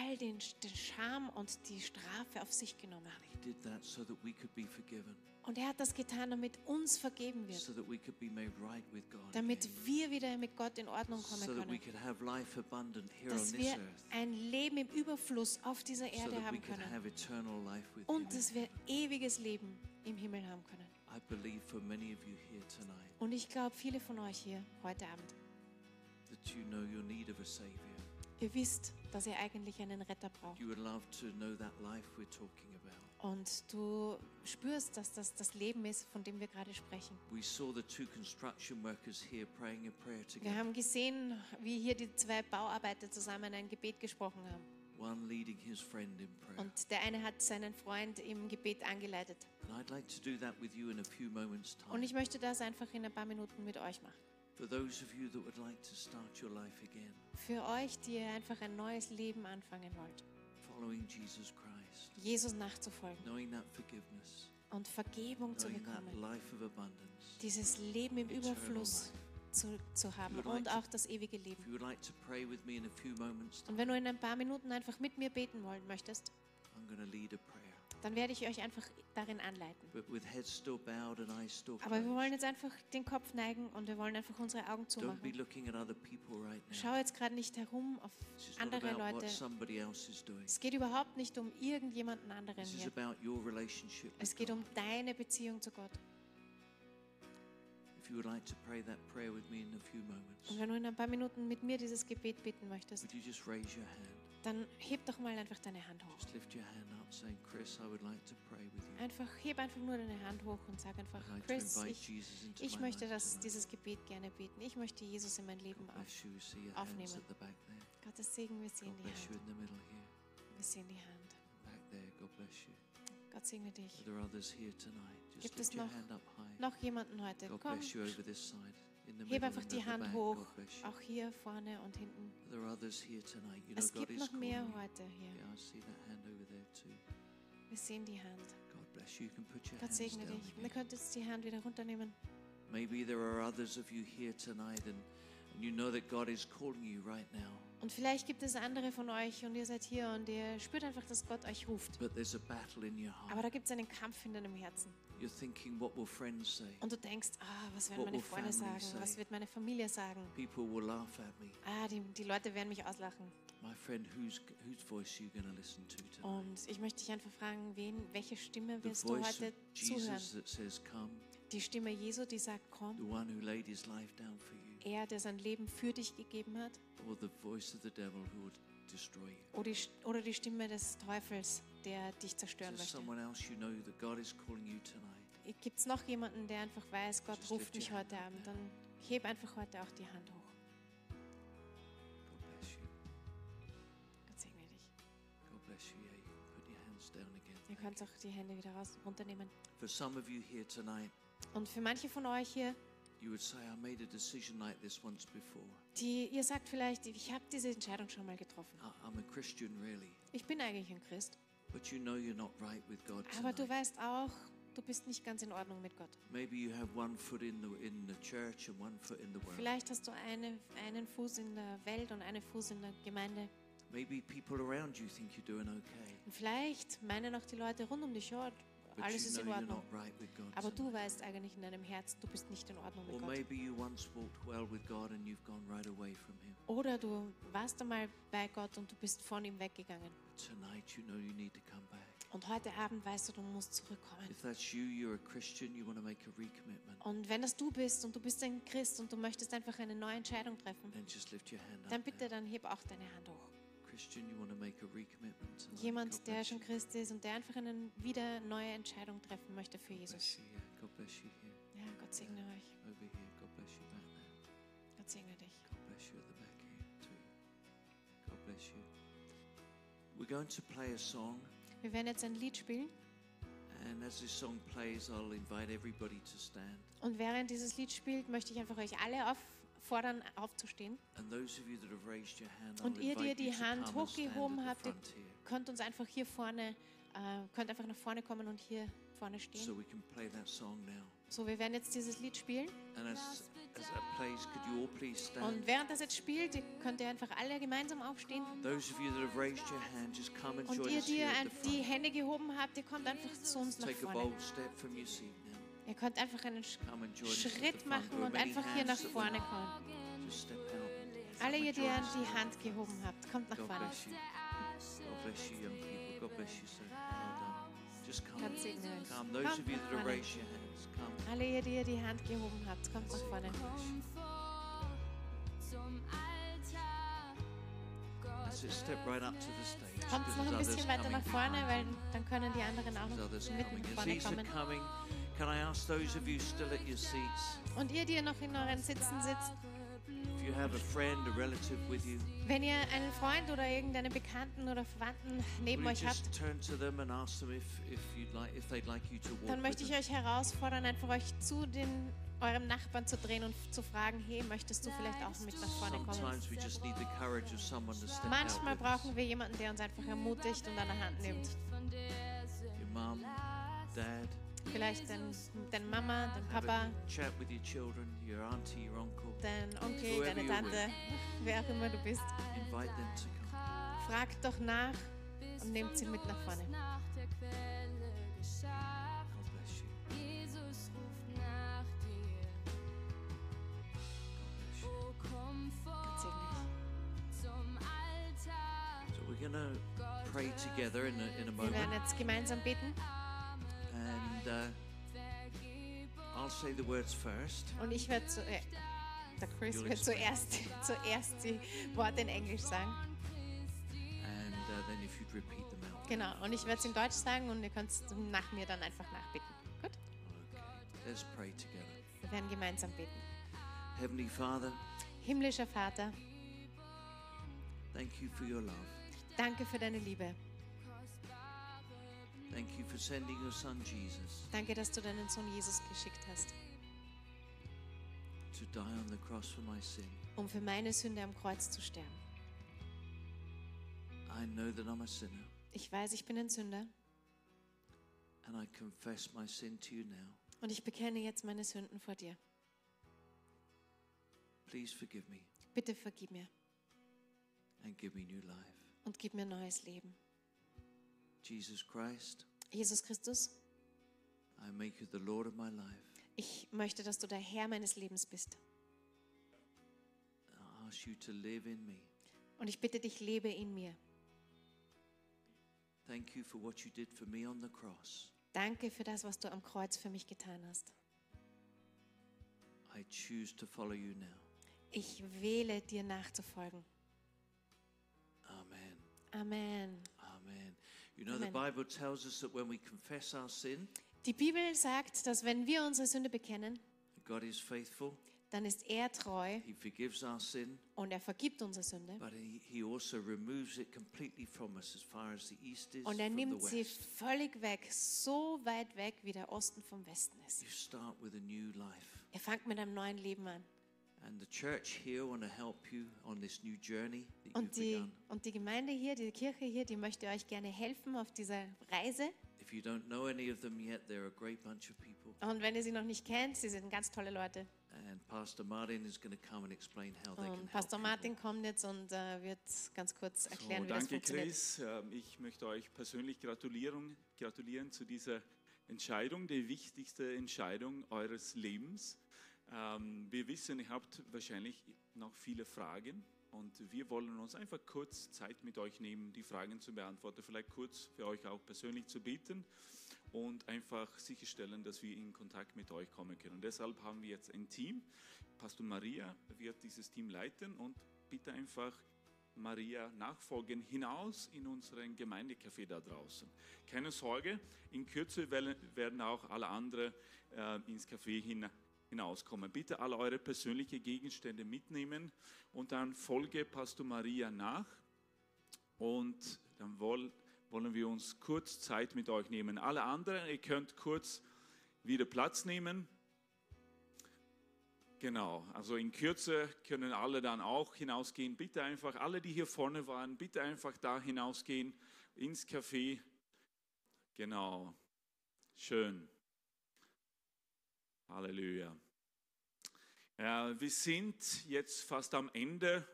all den, den Scham und die Strafe auf sich genommen. He did that so that we could be forgiven, Und er hat das getan, damit uns vergeben wird, so that we could be made right with God, damit wir wieder mit Gott in Ordnung kommen so können, could have life abundant here on dass wir ein Leben im Überfluss auf dieser so Erde we haben können have eternal life with und dass wir ewiges Leben im Himmel haben können. Und ich glaube, viele von euch hier heute Abend, you know your need of a Savior. ihr wisst, dass ihr eigentlich einen Retter braucht. You would love to know that life we're talking about. Und du spürst, dass das das Leben ist, von dem wir gerade sprechen. We saw the two construction workers here praying a prayer Wir haben gesehen, wie hier die zwei Bauarbeiter zusammen ein Gebet gesprochen haben. one leading his friend in prayer. Und der eine hat seinen Freund im Gebet angeleitet. Und ich möchte das einfach in ein paar Minuten mit euch machen. Für euch, die ihr einfach ein neues Leben anfangen wollt. following Jesus Christ, Jesus nachzufolgen und Vergebung zu bekommen. Dieses Leben im Überfluss zu, zu haben und auch das ewige Leben. Und wenn du in ein paar Minuten einfach mit mir beten wollen möchtest, Dann werde ich euch einfach darin anleiten. Aber wir wollen jetzt einfach den Kopf neigen und wir wollen einfach unsere Augen zumachen. Schau jetzt gerade nicht herum auf andere Leute. Es geht überhaupt nicht um irgendjemanden anderen hier. Es geht um deine Beziehung zu Gott. If you would like to pray that prayer with me in a few moments, Und wenn du in ein paar Minuten mit mir dieses Gebet beten möchtest, would you just raise your hand? Dann heb doch mal einfach deine Hand hoch. Just lift your hand up saying, Chris, I would like to pray with you. Einfach, heb einfach nur deine Hand hoch und sag einfach, like Chris, ich, ich möchte das, dieses Gebet gerne beten. Ich möchte Jesus in mein Leben auf, aufnehmen. Gottes Segen, wir sehen God die Hand. Wir sehen die Hand. Back there. God bless you. Gott segne dich. Gibt es noch, noch jemanden heute? Komm, bless you over this side. In the heb middle einfach die Hand hoch. Auch hier vorne und hinten. Es gibt noch mehr heute hier. Wir sehen die Hand. Gott segne dich. Ihr könnt jetzt die Hand wieder runternehmen. Maybe there are others of you here tonight and, and you know that God is calling you right now. Und vielleicht gibt es andere von euch und ihr seid hier und ihr spürt einfach, dass Gott euch ruft. Aber da gibt es einen Kampf in deinem Herzen. You're thinking, what will friends say? Und du denkst, ah, was werden What meine Freunde sagen? say? Was wird meine Familie sagen? Ah, die, die Leute werden mich auslachen. My friend, whose, whose voice are you going to listen to tonight? Und ich möchte dich einfach fragen, wen, welche Stimme willst du heute zuhören? Says, Die Stimme Jesu, die sagt, komm. the one who laid his life down for you, Er, der sein Leben für dich gegeben hat. Oder die, oder die Stimme des Teufels, der dich zerstören möchte. Gibt es noch jemanden, der einfach weiß, Gott Just ruft mich heute Abend? Dann heb einfach heute auch die Hand hoch. Gott segne dich. Ihr könnt auch die Hände wieder raus, runternehmen. Und für manche von euch hier, you would say, I made a decision like this once before. die ihr sagt vielleicht, ich habe diese Entscheidung schon mal getroffen. I- I'm a Christian, really. Ich bin eigentlich ein Christ. But you know you're not right with God Aber du weißt auch, du bist nicht ganz in Ordnung mit Gott. Maybe you have one foot in the, in the church and one foot in the world. Vielleicht hast du eine, einen Fuß in der Welt und einen Fuß in der Gemeinde. Maybe people around you think you're doing okay. Vielleicht meinen auch die Leute rund um dich, ja, alles ist in Ordnung. Aber du weißt eigentlich in deinem Herzen, du bist nicht in Ordnung mit Gott. Oder du warst einmal bei Gott und du bist von ihm weggegangen. But tonight you know you need to come back. Und heute Abend weißt du, du musst zurückkommen. Und wenn das du bist und du bist ein Christ und du möchtest einfach eine neue Entscheidung treffen, dann bitte dann heb auch deine Hand hoch. Jemand, der schon. Christ ist und der einfach eine wieder neue Entscheidung treffen möchte für Jesus. Ja, Gott segne euch. Gott segne dich. Wir werden jetzt ein Lied spielen and as this song plays, I'll invite everybody to stand. und während dieses Lied spielt, möchte ich einfach euch alle auffordern, aufzustehen. Und ihr, die ihr die Hand hochgehoben habt, ihr könnt uns einfach hier vorne, äh, könnt einfach nach vorne kommen und hier vorne stehen. so wir werden jetzt dieses Lied spielen. Und während das jetzt spielt, könnt ihr einfach alle gemeinsam aufstehen. Und ihr, die ihr die. Hände gehoben habt, ihr kommt einfach zu uns nach vorne. Ihr könnt einfach einen Schritt machen und einfach hier nach vorne kommen. Alle die die Hand gehoben habt, kommt nach vorne. Gott segne euch. Kommt nach vorne. Alle die ihr die Hand gehoben habt, kommt nach vorne. Kommt noch ein bisschen weiter nach vorne, weil dann können die anderen auch noch mit nach vorne kommen. Can I ask those of you still at your seats, Und ihr, die ihr noch in euren Sitzen sitzt, if you have a friend, a relative with you, wenn ihr einen Freund oder irgendeinen Bekannten oder Verwandten neben will you euch habt, turn to them and ask them if, if you'd like, if they'd like you to walk dann with möchte ich them? euch herausfordern, einfach euch zu den, eurem Nachbarn zu drehen und zu fragen, hey, möchtest du vielleicht auch mit nach vorne kommen? Sometimes we just need the courage of someone to step out Manchmal with us. brauchen wir jemanden, der uns einfach ermutigt und an der Hand nimmt. Your mum, dad, Vielleicht dein, deine Mama, dein Papa, chat with your children, your auntie, your uncle. dein Onkel, deine Tante, wer auch immer du bist. Invite them to come. Fragt doch nach und nehmt sie mit nach vorne. So we're going to pray together in a, in a Wir werden moment. jetzt gemeinsam beten uh, I'll say the words first. und ich werde zu, äh, der Chris wird zuerst, zuerst die Worte in Englisch sagen. And uh, then if you'd repeat them out. Genau, und ich werde es in Deutsch sagen und ihr könnt es nach mir dann einfach nachbeten. Gut? Let's pray together. Wir werden gemeinsam beten. Heavenly Father, Himmlischer Vater, thank you for your love. danke für deine Liebe. Thank you for sending your son Jesus Danke, dass du deinen Sohn Jesus geschickt hast, to die on the cross for my sin. um für meine Sünde am Kreuz zu sterben. I know that I'm a sinner Ich weiß, ich bin ein Sünder and I confess my sin to you now. und ich bekenne jetzt meine Sünden vor dir. Please forgive me Bitte vergib mir and give me new life. und gib mir neues Leben. Jesus Christ, Jesus Christus, I make you the Lord of my life. ich möchte, dass du der Herr meines Lebens bist. I ask you to live in me. Und ich bitte dich, lebe in mir. Thank you for what you did for me on the cross. Danke für das, was du am Kreuz für mich getan hast. I choose to follow you now. Ich wähle dir nachzufolgen. Amen. Amen. You know, the. Bible tells us that when we confess our sin, Die Bibel sagt, dass wenn wir unsere Sünde bekennen, God is faithful. dann ist er treu He forgives our sin, und er vergibt unsere Sünde. but he, he also removes it completely from us as far as the east is Und er nimmt sie völlig weg, so weit weg, wie der Osten vom Westen ist. You start with a new life. Ihr fangt mit einem neuen Leben an. And the church here want to help you on this new journey that you've Und die, begun. und die Gemeinde hier, die Kirche hier, die möchte euch gerne helfen auf dieser Reise. If you don't know any of them yet, they're a great bunch of people. Und wenn ihr sie noch nicht kennt, sie sind ganz tolle Leute. And Pastor Martin is going to come and explain how they can Und help. Pastor Martin kommt jetzt und äh, wird ganz kurz erklären, So, wie das danke funktioniert. Chris. Ähm, Ich möchte euch persönlich gratulieren, gratulieren zu dieser Entscheidung, die wichtigste Entscheidung eures Lebens. Ähm, Wir wissen, ihr habt wahrscheinlich noch viele Fragen Und wir wollen uns einfach kurz Zeit mit euch nehmen, die Fragen zu beantworten, vielleicht kurz für euch auch persönlich zu beten und einfach sicherstellen, dass wir in Kontakt mit euch kommen können. Deshalb haben wir jetzt ein Team. Pastor Maria wird dieses Team leiten und bitte einfach Maria nachfolgen hinaus in unseren Gemeindecafé da draußen. Keine Sorge, in Kürze werden auch alle anderen äh, ins Café hin, hinauskommen. Bitte alle eure persönlichen Gegenstände mitnehmen und dann folge Pastor Maria nach und dann wollen wir uns kurz Zeit mit euch nehmen. Alle anderen, ihr könnt kurz wieder Platz nehmen. Genau, also in Kürze können alle dann auch hinausgehen. Bitte einfach, alle, die hier vorne waren, bitte einfach da hinausgehen ins Café. Genau, schön. Halleluja. Ja, wir sind jetzt fast am Ende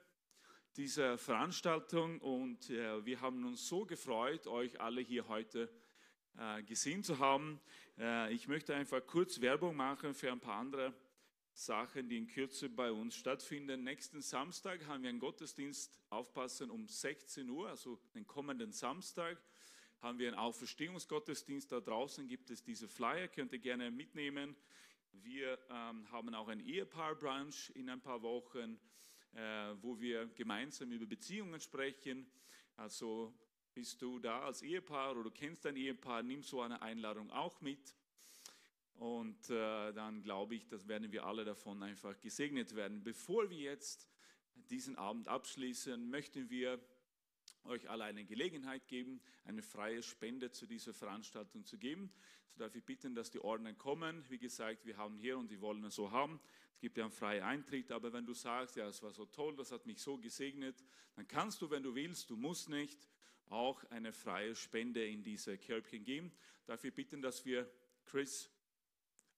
dieser Veranstaltung und äh, wir haben uns so gefreut, euch alle hier heute äh, gesehen zu haben. Äh, ich möchte einfach kurz Werbung machen für ein paar andere Sachen, die in Kürze bei uns stattfinden. Nächsten Samstag haben wir einen Gottesdienst, aufpassen, um 16 Uhr, also den kommenden Samstag haben wir einen Auferstehungsgottesdienst. Da draußen gibt es diese Flyer, könnt ihr gerne mitnehmen. Wir ähm, haben auch ein Ehepaar-Brunch in ein paar Wochen äh, wo wir gemeinsam über Beziehungen sprechen. Also bist du da als Ehepaar oder du kennst dein Ehepaar, nimm so eine Einladung auch mit. Und äh, dann glaube ich, dass werden wir alle davon einfach gesegnet werden. Bevor wir jetzt diesen Abend abschließen, möchten wir euch alle eine Gelegenheit geben, eine freie Spende zu dieser Veranstaltung zu geben. So darf ich bitten, dass die Ordner kommen. Wie gesagt, wir haben hier und die wollen es so haben. Es gibt ja einen freien Eintritt, aber wenn du sagst, ja, es war so toll, das hat mich so gesegnet, dann kannst du, wenn du willst, du musst nicht, auch eine freie Spende in diese Körbchen geben. Darf ich bitten, dass wir Chris,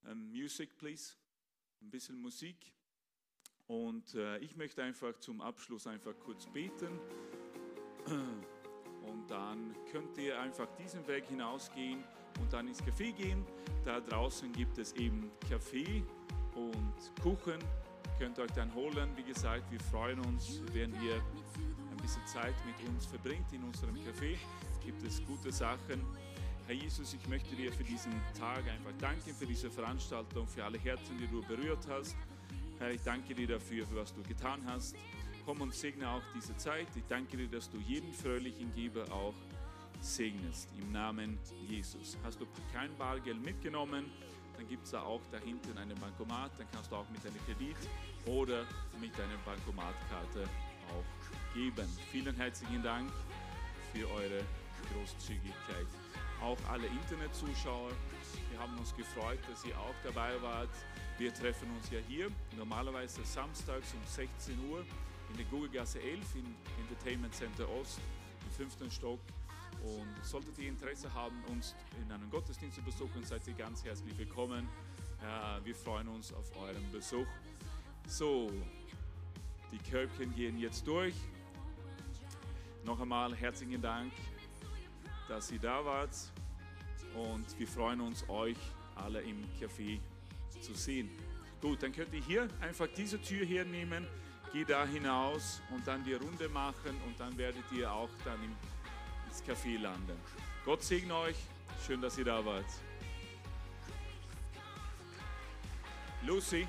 um, Music, please, ein bisschen Musik. Und äh, ich möchte einfach zum Abschluss einfach kurz beten. Und dann könnt ihr einfach diesen Weg hinausgehen und dann ins Café gehen. Da draußen gibt es eben Kaffee und Kuchen. Könnt ihr euch dann holen. Wie gesagt, wir freuen uns, wenn ihr ein bisschen Zeit mit uns verbringt in unserem Café. Gibt es gute Sachen. Herr Jesus, ich möchte dir für diesen Tag einfach danken, für diese Veranstaltung, für alle Herzen, die du berührt hast. Herr, ich danke dir dafür, für was du getan hast komm und segne auch diese Zeit. Ich danke dir, dass du jeden fröhlichen Geber auch segnest. Im Namen Jesus. Hast du kein Bargeld mitgenommen, dann gibt es da auch dahinten einen Bankomat. Dann kannst du auch mit deiner Kredit oder mit deiner Bankomatkarte auch geben. Vielen herzlichen Dank für eure Großzügigkeit. Auch alle Internetzuschauer, wir haben uns gefreut, dass ihr auch dabei wart. Wir treffen uns ja hier normalerweise samstags um 16 Uhr in der Gugelgasse 11 im Entertainment Center Ost im fünften Stock. Und solltet ihr Interesse haben, uns in einem Gottesdienst zu besuchen, seid ihr ganz herzlich willkommen. Wir freuen uns auf euren Besuch. So, die Körbchen gehen jetzt durch. Noch einmal herzlichen Dank, dass ihr da wart. Und wir freuen uns, euch alle im Café zu sehen. Gut, dann könnt ihr hier einfach diese Tür hernehmen geh da hinaus und dann die Runde machen und dann werdet ihr auch dann ins Café landen. Gott segne euch. Schön, dass ihr da wart. Lucy.